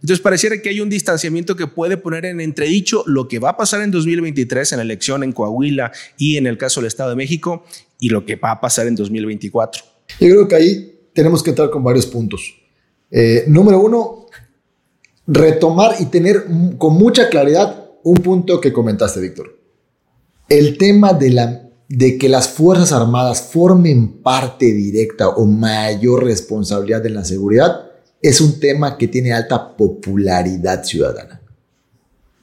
A: Entonces pareciera que hay un distanciamiento que puede poner en entredicho lo que va a pasar en 2023 en la elección en Coahuila y en el caso del Estado de México y lo que va a pasar en 2024.
B: Yo creo que ahí tenemos que entrar con varios puntos. Eh, número uno, retomar y tener con mucha claridad un punto que comentaste, Víctor. El tema de, la, de que las Fuerzas Armadas formen parte directa o mayor responsabilidad en la seguridad es un tema que tiene alta popularidad ciudadana.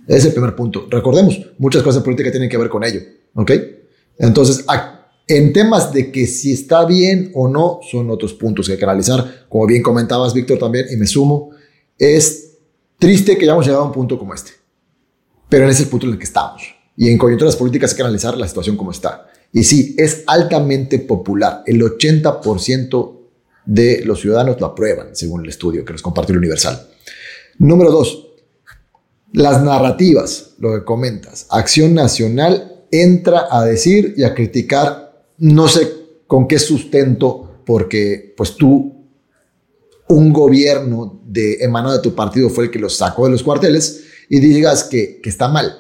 B: Ese es el primer punto. Recordemos, muchas cosas en política tienen que ver con ello. ¿Ok? Entonces, en temas de que si está bien o no, son otros puntos que hay que analizar. Como bien comentabas, Víctor, también, y me sumo, es triste que hayamos llegado a un punto como este. Pero en ese punto en el que estamos. Y en coyunturas políticas hay que analizar la situación como está. Y sí, es altamente popular. El 80% de los ciudadanos lo aprueban, según el estudio que nos compartió el Universal. Número dos, las narrativas, lo que comentas. Acción Nacional entra a decir y a criticar, no sé con qué sustento, porque pues tú, un gobierno de emanado de tu partido fue el que los sacó de los cuarteles y digas que, que está mal.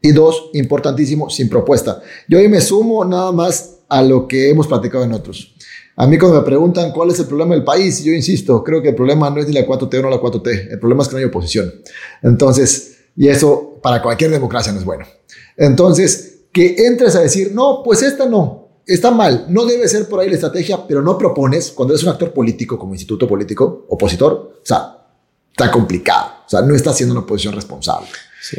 B: Y dos, importantísimo, sin propuesta. Yo hoy me sumo nada más a lo que hemos platicado en otros. A mí cuando me preguntan cuál es el problema del país, yo insisto, creo que el problema no es ni la 4T o no la 4T, el problema es que no hay oposición. Entonces, y eso para cualquier democracia no es bueno. Entonces, que entres a decir, no, pues esta no, está mal, no debe ser por ahí la estrategia, pero no propones, cuando eres un actor político como instituto político, opositor, o sea, está complicado, o sea, no está haciendo una oposición responsable.
A: Sí.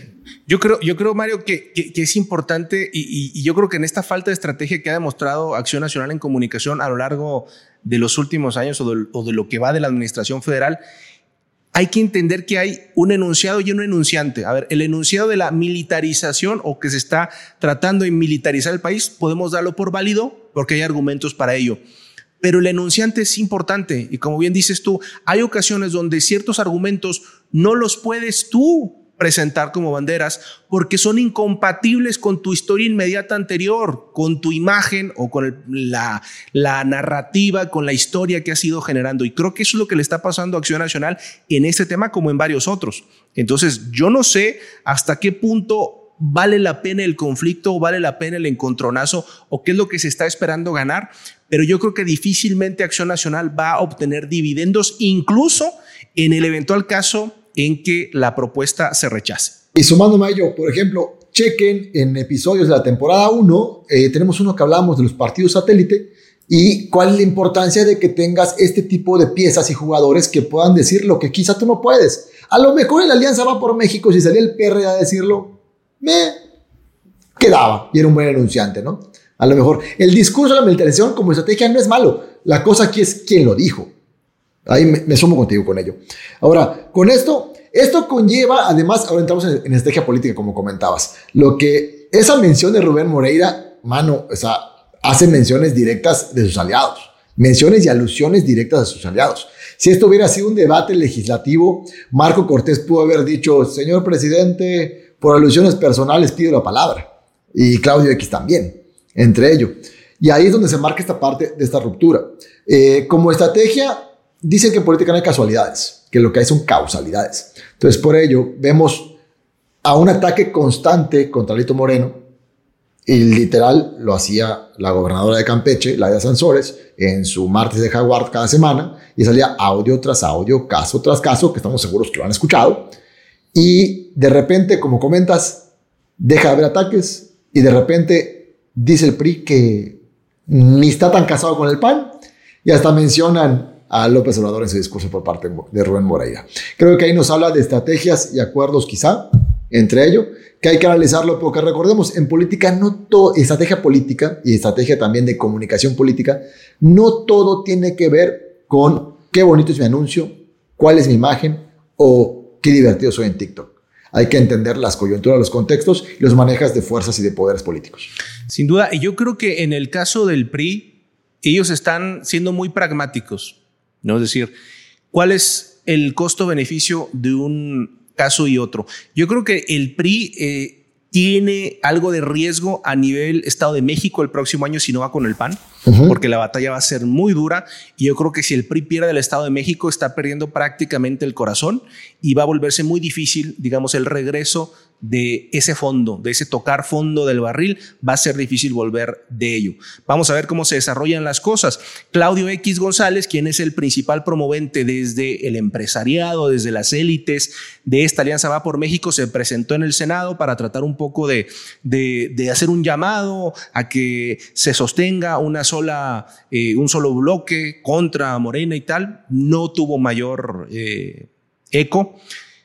A: Yo creo, yo creo Mario, que, es importante y, yo creo que en esta falta de estrategia que ha demostrado Acción Nacional en Comunicación a lo largo de los últimos años o de, lo que va de la Administración Federal, hay que entender que hay un enunciado y un enunciante. A ver, el enunciado de la militarización o que se está tratando de militarizar el país, podemos darlo por válido porque hay argumentos para ello. Pero el enunciante es importante y como bien dices tú, hay ocasiones donde ciertos argumentos no los puedes tú presentar como banderas porque son incompatibles con tu historia inmediata anterior, con tu imagen o con la, narrativa, con la historia que has ido generando. Y creo que eso es lo que le está pasando a Acción Nacional en este tema como en varios otros. Entonces, yo no sé hasta qué punto vale la pena el conflicto o vale la pena el encontronazo o qué es lo que se está esperando ganar, pero yo creo que difícilmente Acción Nacional va a obtener dividendos, incluso en el eventual caso en que la propuesta se rechace.
B: Y sumándome a ello, por ejemplo, chequen en episodios de la temporada 1, eh, tenemos uno que hablamos de los partidos satélite y cuál es la importancia de que tengas este tipo de piezas y jugadores que puedan decir lo que quizá tú no puedes. A lo mejor la Alianza va por México, si salía el PR a decirlo, me quedaba y era un buen enunciante, ¿no? A lo mejor el discurso de la militarización como estrategia no es malo. La cosa aquí es quién lo dijo. Ahí me, sumo contigo con ello. Ahora, con esto, esto conlleva, además, ahora entramos en, estrategia política, como comentabas, lo que esa mención de Rubén Moreira, mano, o sea, hace menciones directas de sus aliados, menciones y alusiones directas de sus aliados. Si esto hubiera sido un debate legislativo, Marco Cortés pudo haber dicho, señor presidente, por alusiones personales pido la palabra. Y Claudio X también, entre ellos. Y ahí es donde se marca esta parte de esta ruptura. Eh, como estrategia, Dicen que en política no hay casualidades, que lo que hay son causalidades. Entonces, por ello, vemos a un ataque constante contra Lito Moreno, y literal lo hacía la gobernadora de Campeche, Laida Sansores, en su martes de Jaguar cada semana, y salía audio tras audio, caso tras caso, que estamos seguros que lo han escuchado. Y de repente, como comentas, deja de haber ataques, y de repente dice el PRI que ni está tan casado con el PAN, y hasta mencionan a López Obrador en su discurso por parte de Rubén Moreira. Creo que ahí nos habla de estrategias y acuerdos quizá, entre ellos, que hay que analizarlo porque recordemos, en política no todo, estrategia política y estrategia también de comunicación política, no todo tiene que ver con qué bonito es mi anuncio, cuál es mi imagen o qué divertido soy en TikTok. Hay que entender las coyunturas, los contextos y los manejas de fuerzas y de poderes políticos.
A: Sin duda, y yo creo que en el caso del PRI, ellos están siendo muy pragmáticos. ¿No? Es decir, ¿cuál es el costo-beneficio de un caso y otro? Yo creo que el PRI eh, tiene algo de riesgo a nivel Estado de México el próximo año si no va con el PAN, porque la batalla va a ser muy dura y yo creo que si el PRI pierde el Estado de México está perdiendo prácticamente el corazón y va a volverse muy difícil, digamos, el regreso de ese fondo, de ese tocar fondo del barril, va a ser difícil volver de ello. Vamos a ver cómo se desarrollan las cosas. Claudio X González, quien es el principal promovente desde el empresariado, desde las élites de esta Alianza Va por México, se presentó en el Senado para tratar un poco de, de, hacer un llamado a que se sostenga una sola, eh, un solo bloque contra Morena y tal. No tuvo mayor eh, eco.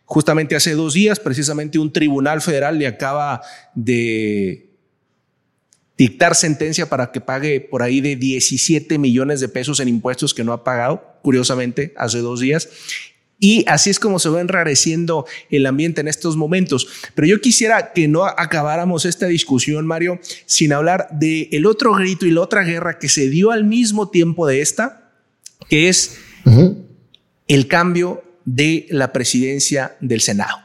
A: Justamente hace dos días, precisamente un tribunal federal le acaba de dictar sentencia para que pague por ahí de 17 millones de pesos en impuestos que no ha pagado, curiosamente, hace dos días. Y así es como se va enrareciendo el ambiente en estos momentos. Pero yo quisiera que no acabáramos esta discusión, Mario, sin hablar del el otro grito y la otra guerra que se dio al mismo tiempo de esta, que es el cambio de la presidencia del Senado.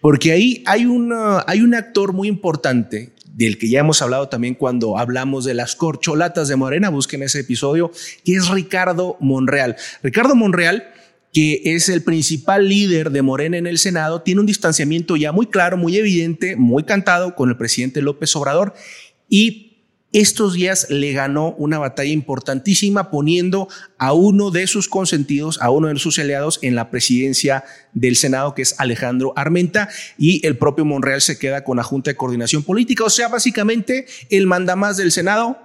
A: Porque ahí hay, hay un actor muy importante del que ya hemos hablado también cuando hablamos de las corcholatas de Morena, busquen ese episodio, que es Ricardo Monreal. Ricardo Monreal, que es el principal líder de Morena en el Senado, tiene un distanciamiento ya muy claro, muy evidente, muy cantado con el presidente López Obrador y estos días le ganó una batalla importantísima poniendo a uno de sus consentidos, a uno de sus aliados en la presidencia del Senado, que es Alejandro Armenta, y el propio Monreal se queda con la Junta de Coordinación Política. O sea, básicamente el mandamás del Senado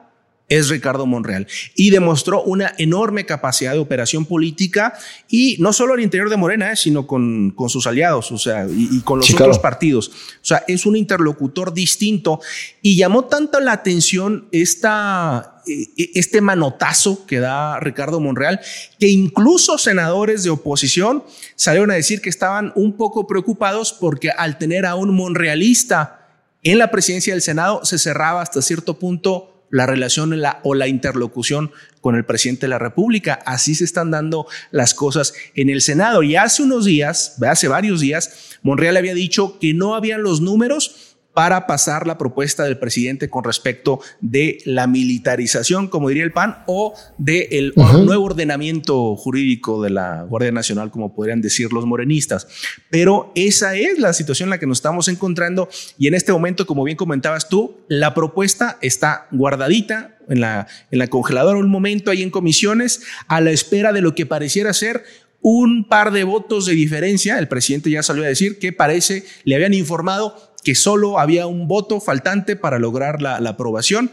A: es Ricardo Monreal y demostró una enorme capacidad de operación política y no solo al interior de Morena, eh, sino con, con, sus aliados, o sea, y, con los otros partidos. O sea, es un interlocutor distinto y llamó tanto la atención esta, e, e, este manotazo que da Ricardo Monreal, que incluso senadores de oposición salieron a decir que estaban un poco preocupados porque al tener a un monrealista en la presidencia del Senado se cerraba hasta cierto punto la relación o la interlocución con el presidente de la República. Así se están dando las cosas en el Senado. Y hace unos días, hace varios días, Monreal había dicho que no habían los números para pasar la propuesta del presidente con respecto de la militarización, como diría el PAN, o del de nuevo ordenamiento jurídico de la Guardia Nacional, como podrían decir los morenistas. Pero esa es la situación en la que nos estamos encontrando y en este momento, como bien comentabas tú, la propuesta está guardadita en la, en la congeladora un momento ahí en comisiones a la espera de lo que pareciera ser un par de votos de diferencia. El presidente ya salió a decir que parece, le habían informado que solo había un voto faltante para lograr la, aprobación.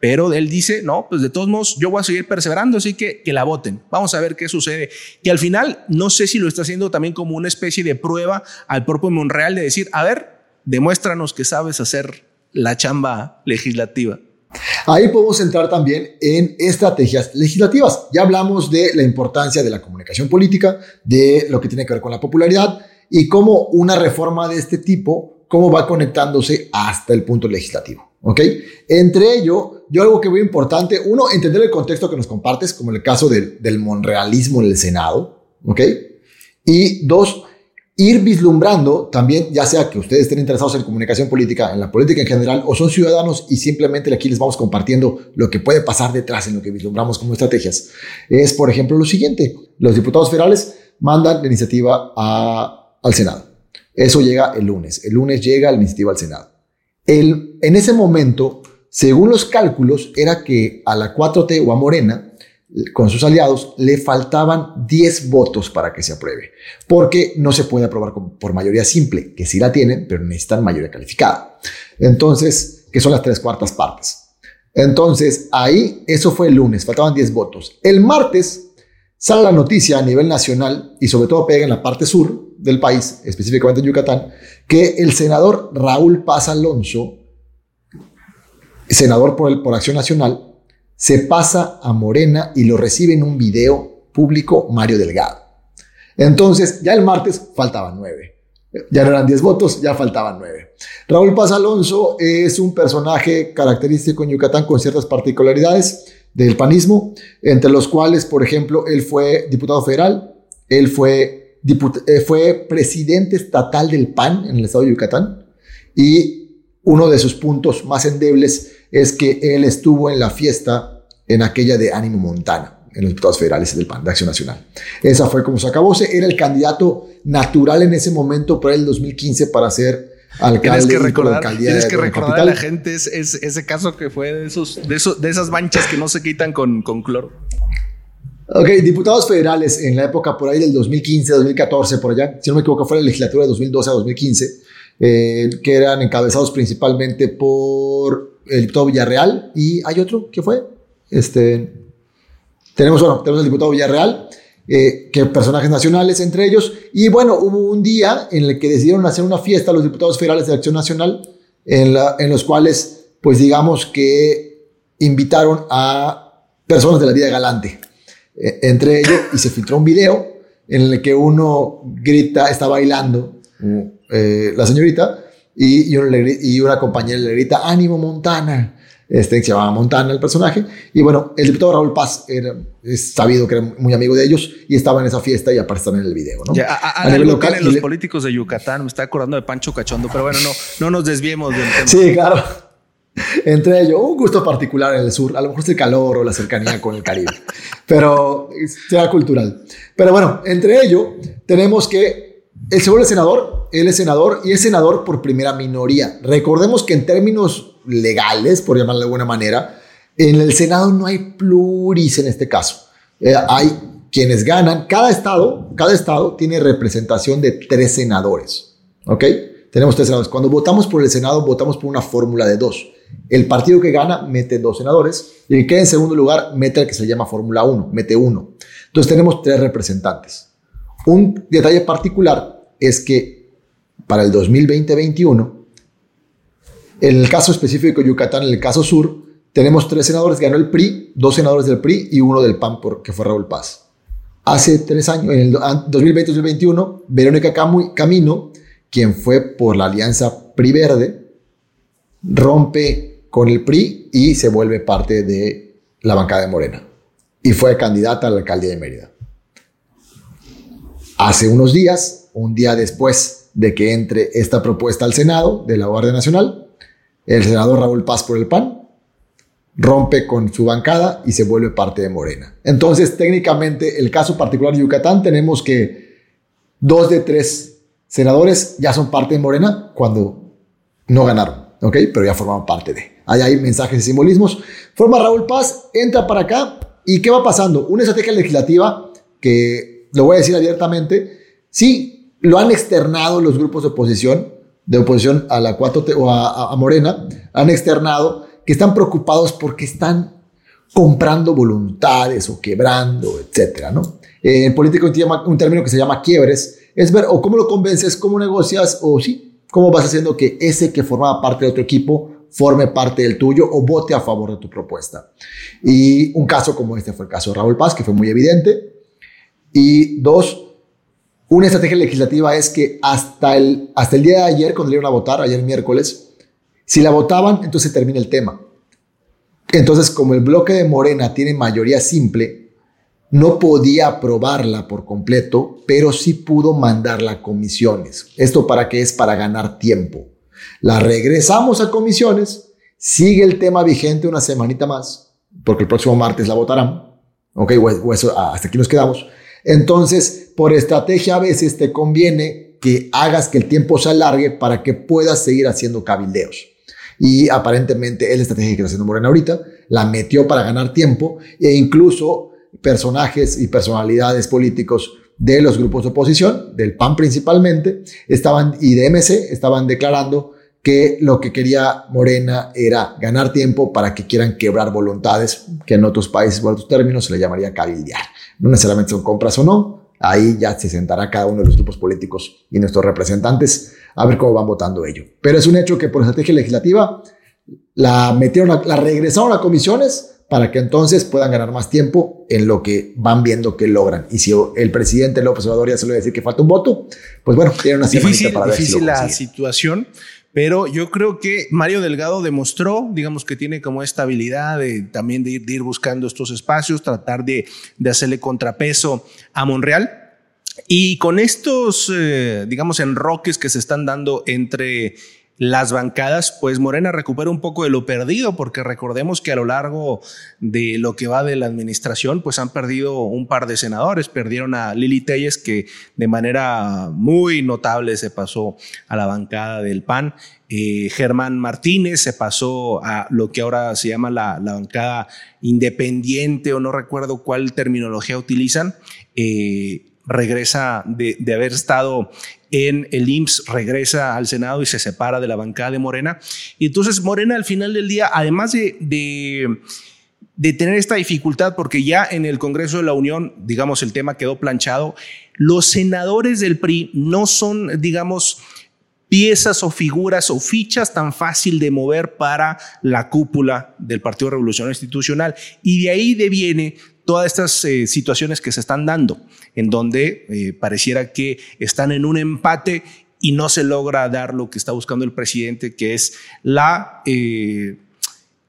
A: Pero él dice, no, pues de todos modos yo voy a seguir perseverando, así que que la voten. Vamos a ver qué sucede. Que al final, no sé si lo está haciendo también como una especie de prueba al propio Monreal de decir, a ver, demuéstranos que sabes hacer la chamba legislativa.
B: Ahí podemos entrar también en estrategias legislativas. Ya hablamos de la importancia de la comunicación política, de lo que tiene que ver con la popularidad y cómo una reforma de este tipo cómo va conectándose hasta el punto legislativo. ¿Ok? Entre ello, yo algo que muy importante, uno, entender el contexto que nos compartes, como el caso del, del monrealismo en el Senado. ¿Ok? Y dos, ir vislumbrando también, ya sea que ustedes estén interesados en comunicación política, en la política en general, o son ciudadanos y simplemente aquí les vamos compartiendo lo que puede pasar detrás en lo que vislumbramos como estrategias. Es, por ejemplo, lo siguiente. Los diputados federales mandan la iniciativa a, al Senado. Eso llega el lunes. El lunes llega la iniciativa al Senado. En ese momento, según los cálculos, era que a la 4T o a Morena, con sus aliados, le faltaban 10 votos para que se apruebe. Porque no se puede aprobar por mayoría simple, que sí la tienen, pero necesitan mayoría calificada. Entonces, que son las tres cuartas partes. Entonces, ahí, eso fue el lunes, faltaban 10 votos. El martes sale la noticia a nivel nacional y sobre todo pega en la parte sur, del país, específicamente en Yucatán, que el senador Raúl Paz Alonso, senador por, el, por Acción Nacional, se pasa a Morena y lo recibe en un video público Mario Delgado. Entonces, ya el martes faltaban nueve. Ya no eran diez votos, ya faltaban nueve. Raúl Paz Alonso es un personaje característico en Yucatán con ciertas particularidades del panismo, entre los cuales, por ejemplo, él fue diputado federal, él fue eh, fue presidente estatal del PAN en el estado de Yucatán y uno de sus puntos más endebles es que él estuvo en la fiesta en aquella de Ánimo Montana, en los diputados federales del PAN, de Acción Nacional. Esa fue como se acabó. Era el candidato natural en ese momento para el 2015 para ser alcalde.
A: Tienes que recordar, tienes que recordar a la gente ese caso que fue de, esos, de, esas manchas que no se quitan con, con cloro.
B: Ok, diputados federales en la época por ahí del 2015, 2014, por allá, si no me equivoco, fue la legislatura de 2012 a 2015, eh, que eran encabezados principalmente por el diputado Villarreal y hay otro, ¿qué fue? Este, tenemos, bueno, tenemos el diputado Villarreal, eh, que personajes nacionales entre ellos, y bueno, hubo un día en el que decidieron hacer una fiesta los diputados federales de Acción Nacional, en, la, en los cuales, pues digamos que invitaron a personas de la vida galante eh, entre ellos y se filtró un video en el que uno grita, está bailando eh, la señorita y, y, una compañera le grita, ánimo Montana, este, se llamaba Montana el personaje, y bueno, el diputado Raúl Paz era, es sabido que era muy amigo de ellos y estaba en esa fiesta y aparecen en el video, ¿no?
A: Ya, a, nivel local, los políticos de Yucatán, me está acordando de Pancho Cachondo, pero bueno, no, no nos desviemos del tema.
B: Sí, claro. Entre ellos, un gusto particular en el sur, a lo mejor es el calor o la cercanía con el Caribe, pero sea cultural. Pero bueno, entre ellos tenemos que el segundo senador, él es senador y es senador por primera minoría. Recordemos que en términos legales, por llamarlo de alguna manera, en el Senado no hay pluris en este caso. Eh, hay quienes ganan. Cada estado, cada estado tiene representación de tres senadores. ¿Ok? Tenemos tres senadores. Cuando votamos por el Senado, votamos por una fórmula de dos. El partido que gana mete dos senadores y el que queda en segundo lugar mete el que se llama Fórmula 1, mete uno. Entonces tenemos tres representantes. Un detalle particular es que para el 2020-21, en el caso específico de Yucatán, en el caso sur, tenemos tres senadores, ganó el PRI, dos senadores del PRI y uno del PAN, que fue Raúl Paz. Hace tres años, en el 2020-2021, Verónica Camino, quien fue por la alianza PRI-Verde, rompe con el PRI y se vuelve parte de la bancada de Morena. Y fue candidata a la alcaldía de Mérida. Hace unos días, un día después de que entre esta propuesta al Senado de la Guardia Nacional, el senador Raúl Paz por el PAN rompe con su bancada y se vuelve parte de Morena. Entonces, técnicamente, el caso particular de Yucatán, tenemos que dos de tres senadores ya son parte de Morena cuando no ganaron. ¿Ok? Pero ya forman parte de. Ahí hay mensajes y simbolismos. Forma Raúl Paz, entra para acá. ¿Y qué va pasando? Una estrategia legislativa que, lo voy a decir abiertamente, sí, lo han externado los grupos de oposición, de oposición a la 4T o a, Morena, han externado que están preocupados porque están comprando voluntades o quebrando, etcétera, ¿no? En política un, un término que se llama quiebres es ver o cómo lo convences, cómo negocias o sí, ¿Cómo vas haciendo que ese que formaba parte de otro equipo forme parte del tuyo o vote a favor de tu propuesta? Y un caso como este fue el caso de Raúl Paz, que fue muy evidente. Y dos, una estrategia legislativa es que hasta el, hasta el día de ayer, cuando le iban a votar, ayer miércoles, si la votaban, entonces termina el tema. Entonces, como el bloque de Morena tiene mayoría simple, no podía aprobarla por completo, pero sí pudo mandarla a comisiones. ¿Esto para qué es? Para ganar tiempo. La regresamos a comisiones, sigue el tema vigente una semanita más, porque el próximo martes la votarán. Ok, eso, ah, hasta aquí nos quedamos. Entonces, por estrategia a veces te conviene que hagas que el tiempo se alargue para que puedas seguir haciendo cabildeos. Y aparentemente es la estrategia que está haciendo Morena ahorita, la metió para ganar tiempo e incluso personajes y personalidades políticos de los grupos de oposición, del PAN principalmente, estaban, y de MC, estaban declarando que lo que quería Morena era ganar tiempo para que quieran quebrar voluntades, que en otros países, por otros términos, se le llamaría cabildear. No necesariamente son compras o no, ahí ya se sentará cada uno de los grupos políticos y nuestros representantes a ver cómo van votando ello. Pero es un hecho que por estrategia legislativa la metieron, la regresaron a comisiones para que entonces puedan ganar más tiempo en lo que van viendo que logran. Y si el presidente López Obrador ya se le va a decir que falta un voto, pues bueno, tiene una
A: difícil, para ver difícil la situación, pero yo creo que Mario Delgado demostró, digamos que tiene como esta habilidad de, también de ir, buscando estos espacios, tratar de, hacerle contrapeso a Monreal. Y con estos, eh, digamos, enroques que se están dando entre las bancadas, pues Morena recupera un poco de lo perdido, porque recordemos que a lo largo de lo que va de la administración, pues han perdido un par de senadores, perdieron a Lili Telles, que de manera muy notable se pasó a la bancada del PAN, eh, Germán Martínez se pasó a lo que ahora se llama la, bancada independiente, o no recuerdo cuál terminología utilizan, eh, regresa de, de haber estado en el IMSS, regresa al Senado y se separa de la bancada de Morena. Y entonces Morena al final del día, además de, de, tener esta dificultad, porque ya en el Congreso de la Unión, digamos, el tema quedó planchado, los senadores del PRI no son, digamos, piezas o figuras o fichas tan fácil de mover para la cúpula del Partido Revolucionario Institucional. Y de ahí deviene todas estas eh, situaciones que se están dando, en donde eh, pareciera que están en un empate y no se logra dar lo que está buscando el presidente, que es la, eh,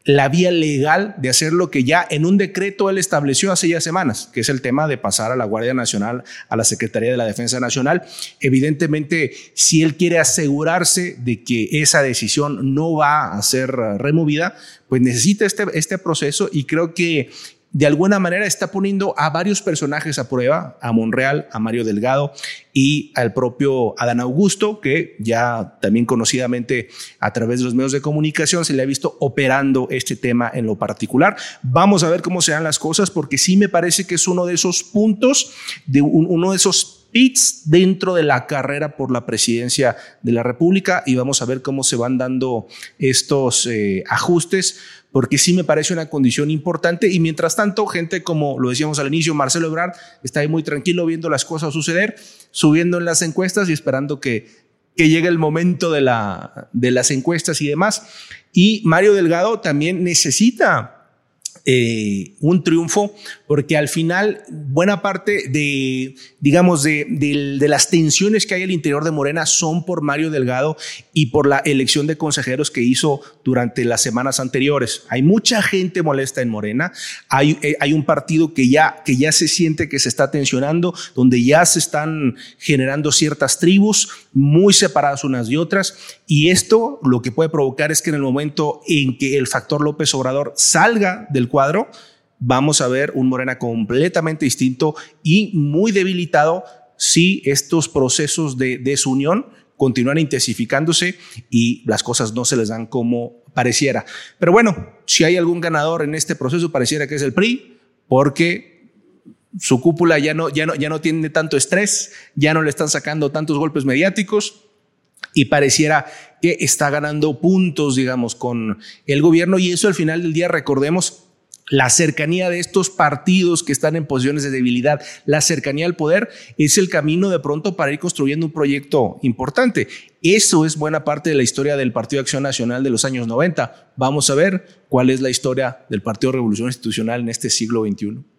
A: la vía legal de hacer lo que ya en un decreto él estableció hace ya semanas, que es el tema de pasar a la Guardia Nacional, a la Secretaría de la Defensa Nacional. Evidentemente, si él quiere asegurarse de que esa decisión no va a ser removida, pues necesita este, este proceso y creo que de alguna manera está poniendo a varios personajes a prueba, a Monreal, a Mario Delgado y al propio Adán Augusto, que ya también conocidamente a través de los medios de comunicación se le ha visto operando este tema en lo particular. Vamos a ver cómo se dan las cosas, porque sí me parece que es uno de esos puntos, de uno de esos pits dentro de la carrera por la presidencia de la República y vamos a ver cómo se van dando estos eh, ajustes porque sí me parece una condición importante y mientras tanto, gente como lo decíamos al inicio, Marcelo Ebrard está ahí muy tranquilo viendo las cosas suceder, subiendo en las encuestas y esperando que, que llegue el momento de, la, de las encuestas y demás. Y Mario Delgado también necesita eh, un triunfo, porque al final buena parte de, digamos, de, de, las tensiones que hay al interior de Morena son por Mario Delgado y por la elección de consejeros que hizo durante las semanas anteriores. Hay mucha gente molesta en Morena, hay, eh, hay un partido que ya, que ya se siente que se está tensionando, donde ya se están generando ciertas tribus muy separadas unas de otras, y esto lo que puede provocar es que en el momento en que el factor López Obrador salga del cuadro, vamos a ver un Morena completamente distinto y muy debilitado si estos procesos de desunión continúan intensificándose y las cosas no se les dan como pareciera. Pero bueno, si hay algún ganador en este proceso, pareciera que es el PRI, porque su cúpula ya no, ya no, ya no tiene tanto estrés, ya no le están sacando tantos golpes mediáticos y pareciera que está ganando puntos, digamos, con el gobierno y eso al final del día, recordemos, la cercanía de estos partidos que están en posiciones de debilidad, la cercanía al poder, es el camino de pronto para ir construyendo un proyecto importante. Eso es buena parte de la historia del Partido Acción Nacional de los años 90. Vamos a ver cuál es la historia del Partido Revolución Institucional en este siglo XXI.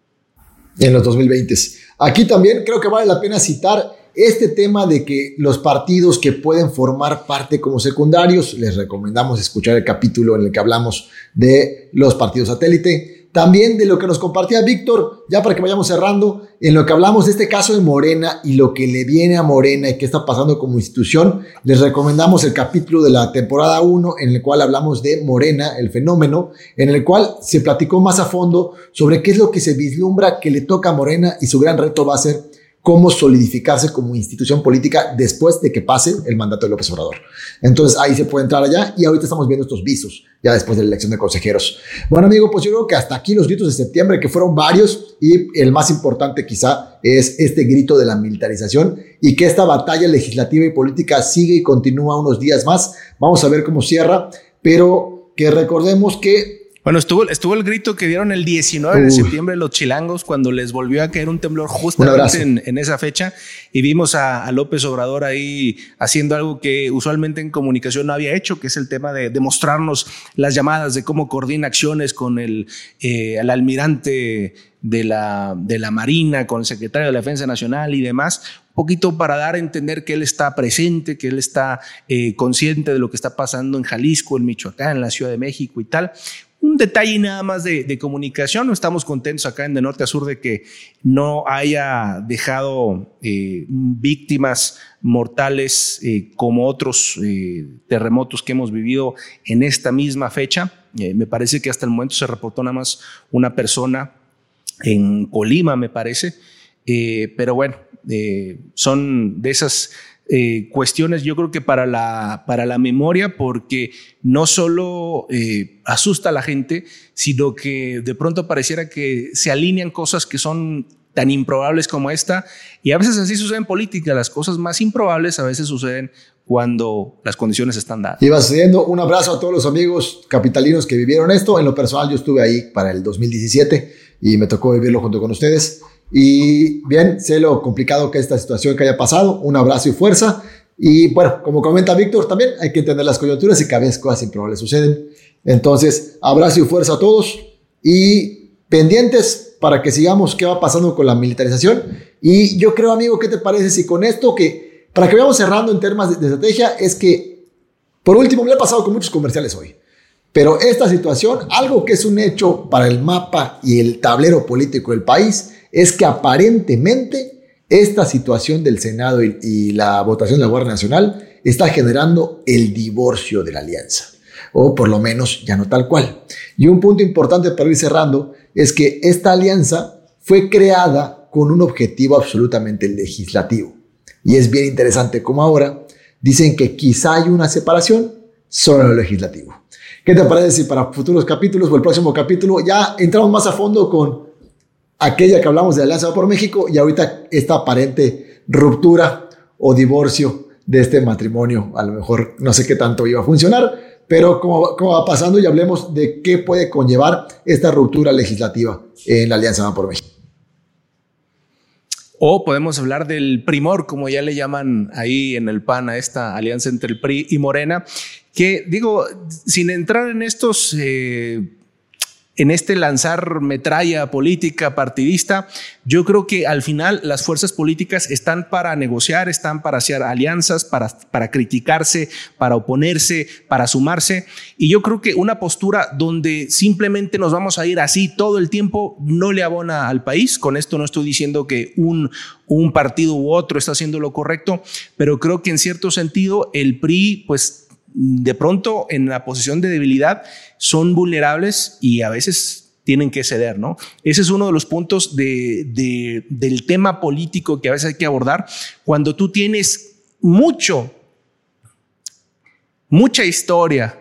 B: En los 2020. Aquí también creo que vale la pena citar este tema de que los partidos que pueden formar parte como secundarios, les recomendamos escuchar el capítulo en el que hablamos de los partidos satélite. También de lo que nos compartía Víctor, ya para que vayamos cerrando, en lo que hablamos de este caso de Morena y lo que le viene a Morena y qué está pasando como institución, les recomendamos el capítulo de la temporada 1 en el cual hablamos de Morena, el fenómeno, en el cual se platicó más a fondo sobre qué es lo que se vislumbra que le toca a Morena y su gran reto va a ser cómo solidificarse como institución política después de que pase el mandato de López Obrador. Entonces ahí se puede entrar allá y ahorita estamos viendo estos visos ya después de la elección de consejeros. Bueno, amigo, pues yo creo que hasta aquí los gritos de septiembre, que fueron varios y el más importante quizá es este grito de la militarización y que esta batalla legislativa y política sigue y continúa unos días más. Vamos a ver cómo cierra, pero que recordemos que
A: bueno, estuvo, estuvo el grito que dieron el 19 de septiembre los chilangos cuando les volvió a caer un temblor justamente en, esa fecha y vimos a, López Obrador ahí haciendo algo que usualmente en comunicación no había hecho, que es el tema de demostrarnos las llamadas de cómo coordina acciones con el, eh, el almirante de la, de la Marina, con el secretario de la Defensa Nacional y demás, un poquito para dar a entender que él está presente, que él está eh, consciente de lo que está pasando en Jalisco, en Michoacán, en la Ciudad de México y tal un detalle nada más de, comunicación. Estamos contentos acá en de norte a sur de que no haya dejado eh, víctimas mortales eh, como otros eh, terremotos que hemos vivido en esta misma fecha. me parece que hasta el momento se reportó nada más una persona en Colima, me parece. pero bueno, son de esas eh, cuestiones, yo creo que para la, para la memoria, porque no solo eh, asusta a la gente, sino que de pronto pareciera que se alinean cosas que son tan improbables como esta, y a veces así sucede en política, las cosas más improbables a veces suceden cuando las condiciones están dadas.
B: Iba un abrazo a todos los amigos capitalinos que vivieron esto. En lo personal, yo estuve ahí para el 2017 y me tocó vivirlo junto con ustedes. Y bien, sé lo complicado que esta situación que haya pasado. Un abrazo y fuerza. Y bueno, como comenta Víctor, también hay que entender las coyunturas y que a veces cosas improbables suceden. Entonces, abrazo y fuerza a todos y pendientes para que sigamos qué va pasando con la militarización. Y yo creo, amigo, ¿qué te parece si con esto que, para que vayamos cerrando en temas de, estrategia, es que, por último, me ha pasado con muchos comerciales hoy. Pero esta situación, algo que es un hecho para el mapa y el tablero político del país, es que aparentemente esta situación del Senado y, la votación de la Guardia Nacional está generando el divorcio de la alianza, o por lo menos ya no tal cual. Y un punto importante para ir cerrando es que esta alianza fue creada con un objetivo absolutamente legislativo. Y es bien interesante como ahora dicen que quizá hay una separación solo en lo legislativo. ¿Qué te parece si para futuros capítulos o el próximo capítulo ya entramos más a fondo con aquella que hablamos de Alianza por México y ahorita esta aparente ruptura o divorcio de este matrimonio. A lo mejor no sé qué tanto iba a funcionar, pero como, va pasando y hablemos de qué puede conllevar esta ruptura legislativa en la Alianza por México.
A: O podemos hablar del primor, como ya le llaman ahí en el PAN a esta alianza entre el PRI y Morena, que digo, sin entrar en estos eh, en este lanzar metralla política partidista, yo creo que al final las fuerzas políticas están para negociar, están para hacer alianzas, para, para criticarse, para oponerse, para sumarse. Y yo creo que una postura donde simplemente nos vamos a ir así todo el tiempo no le abona al país. Con esto no estoy diciendo que un, un partido u otro está haciendo lo correcto, pero creo que en cierto sentido el PRI, pues de pronto en la posición de debilidad son vulnerables y a veces tienen que ceder, ¿no? Ese es uno de los puntos de, del tema político que a veces hay que abordar. Cuando tú tienes mucho, mucha historia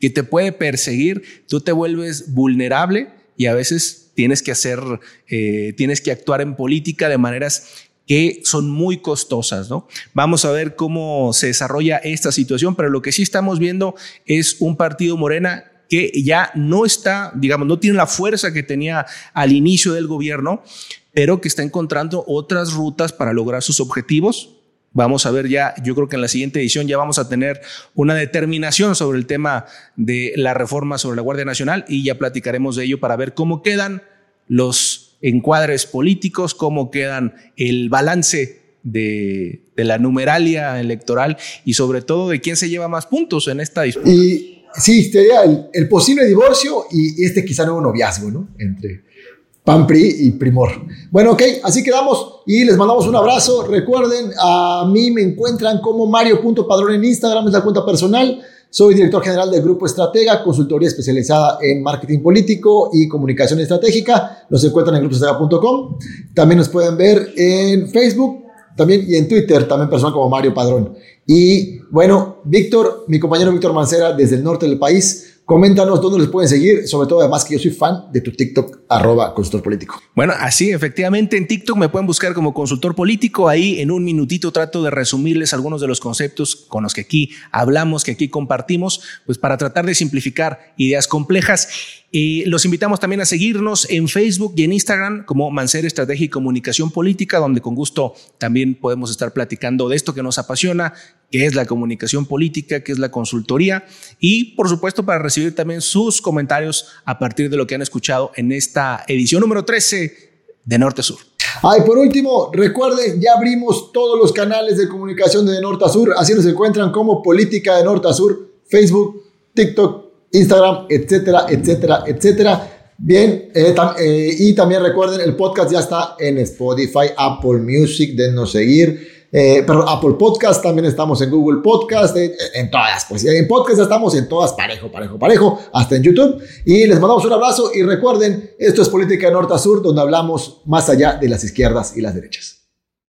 A: que te puede perseguir, tú te vuelves vulnerable y a veces tienes que hacer, eh, tienes que actuar en política de maneras que son muy costosas, ¿no? Vamos a ver cómo se desarrolla esta situación, pero lo que sí estamos viendo es un partido Morena que ya no está, digamos, no tiene la fuerza que tenía al inicio del gobierno, pero que está encontrando otras rutas para lograr sus objetivos. Vamos a ver ya, yo creo que en la siguiente edición ya vamos a tener una determinación sobre el tema de la reforma sobre la Guardia Nacional y ya platicaremos de ello para ver cómo quedan los encuadres políticos, cómo quedan el balance de, la numeralia electoral y sobre todo de quién se lleva más puntos en esta disputa.
B: Y sí, sería el, posible divorcio y este quizá nuevo noviazgo, ¿no? Entre PAMPRI y Primor. Bueno, ok, así quedamos y les mandamos un abrazo. Recuerden, a mí me encuentran como Mario.padrón en Instagram, es la cuenta personal. Soy director general del Grupo Estratega, consultoría especializada en marketing político y comunicación estratégica. Nos encuentran en grupoestratega.com. También nos pueden ver en Facebook también y en Twitter, también personal como Mario Padrón. Y bueno, Víctor, mi compañero Víctor Mancera, desde el norte del país, Coméntanos dónde les pueden seguir, sobre todo además que yo soy fan de tu TikTok, arroba consultor político.
A: Bueno, así efectivamente en TikTok me pueden buscar como consultor político. Ahí en un minutito trato de resumirles algunos de los conceptos con los que aquí hablamos, que aquí compartimos, pues para tratar de simplificar ideas complejas. Y los invitamos también a seguirnos en Facebook y en Instagram como Mancer Estrategia y Comunicación Política, donde con gusto también podemos estar platicando de esto que nos apasiona, que es la comunicación política, que es la consultoría y por supuesto para recibir también sus comentarios a partir de lo que han escuchado en esta edición número 13 de Norte Sur.
B: Ay, por último, recuerden, ya abrimos todos los canales de comunicación de Norte a Sur, así nos encuentran como Política de Norte a Sur, Facebook, TikTok, Instagram, etcétera, etcétera, etcétera. Bien, eh, eh, y también recuerden, el podcast ya está en Spotify, Apple Music, denos seguir. Eh, pero Apple Podcast, también estamos en Google Podcast, en, todas, pues en podcast estamos en todas, parejo, parejo, parejo, hasta en YouTube. Y les mandamos un abrazo y recuerden, esto es Política Norte a Sur, donde hablamos más allá de las izquierdas y las derechas.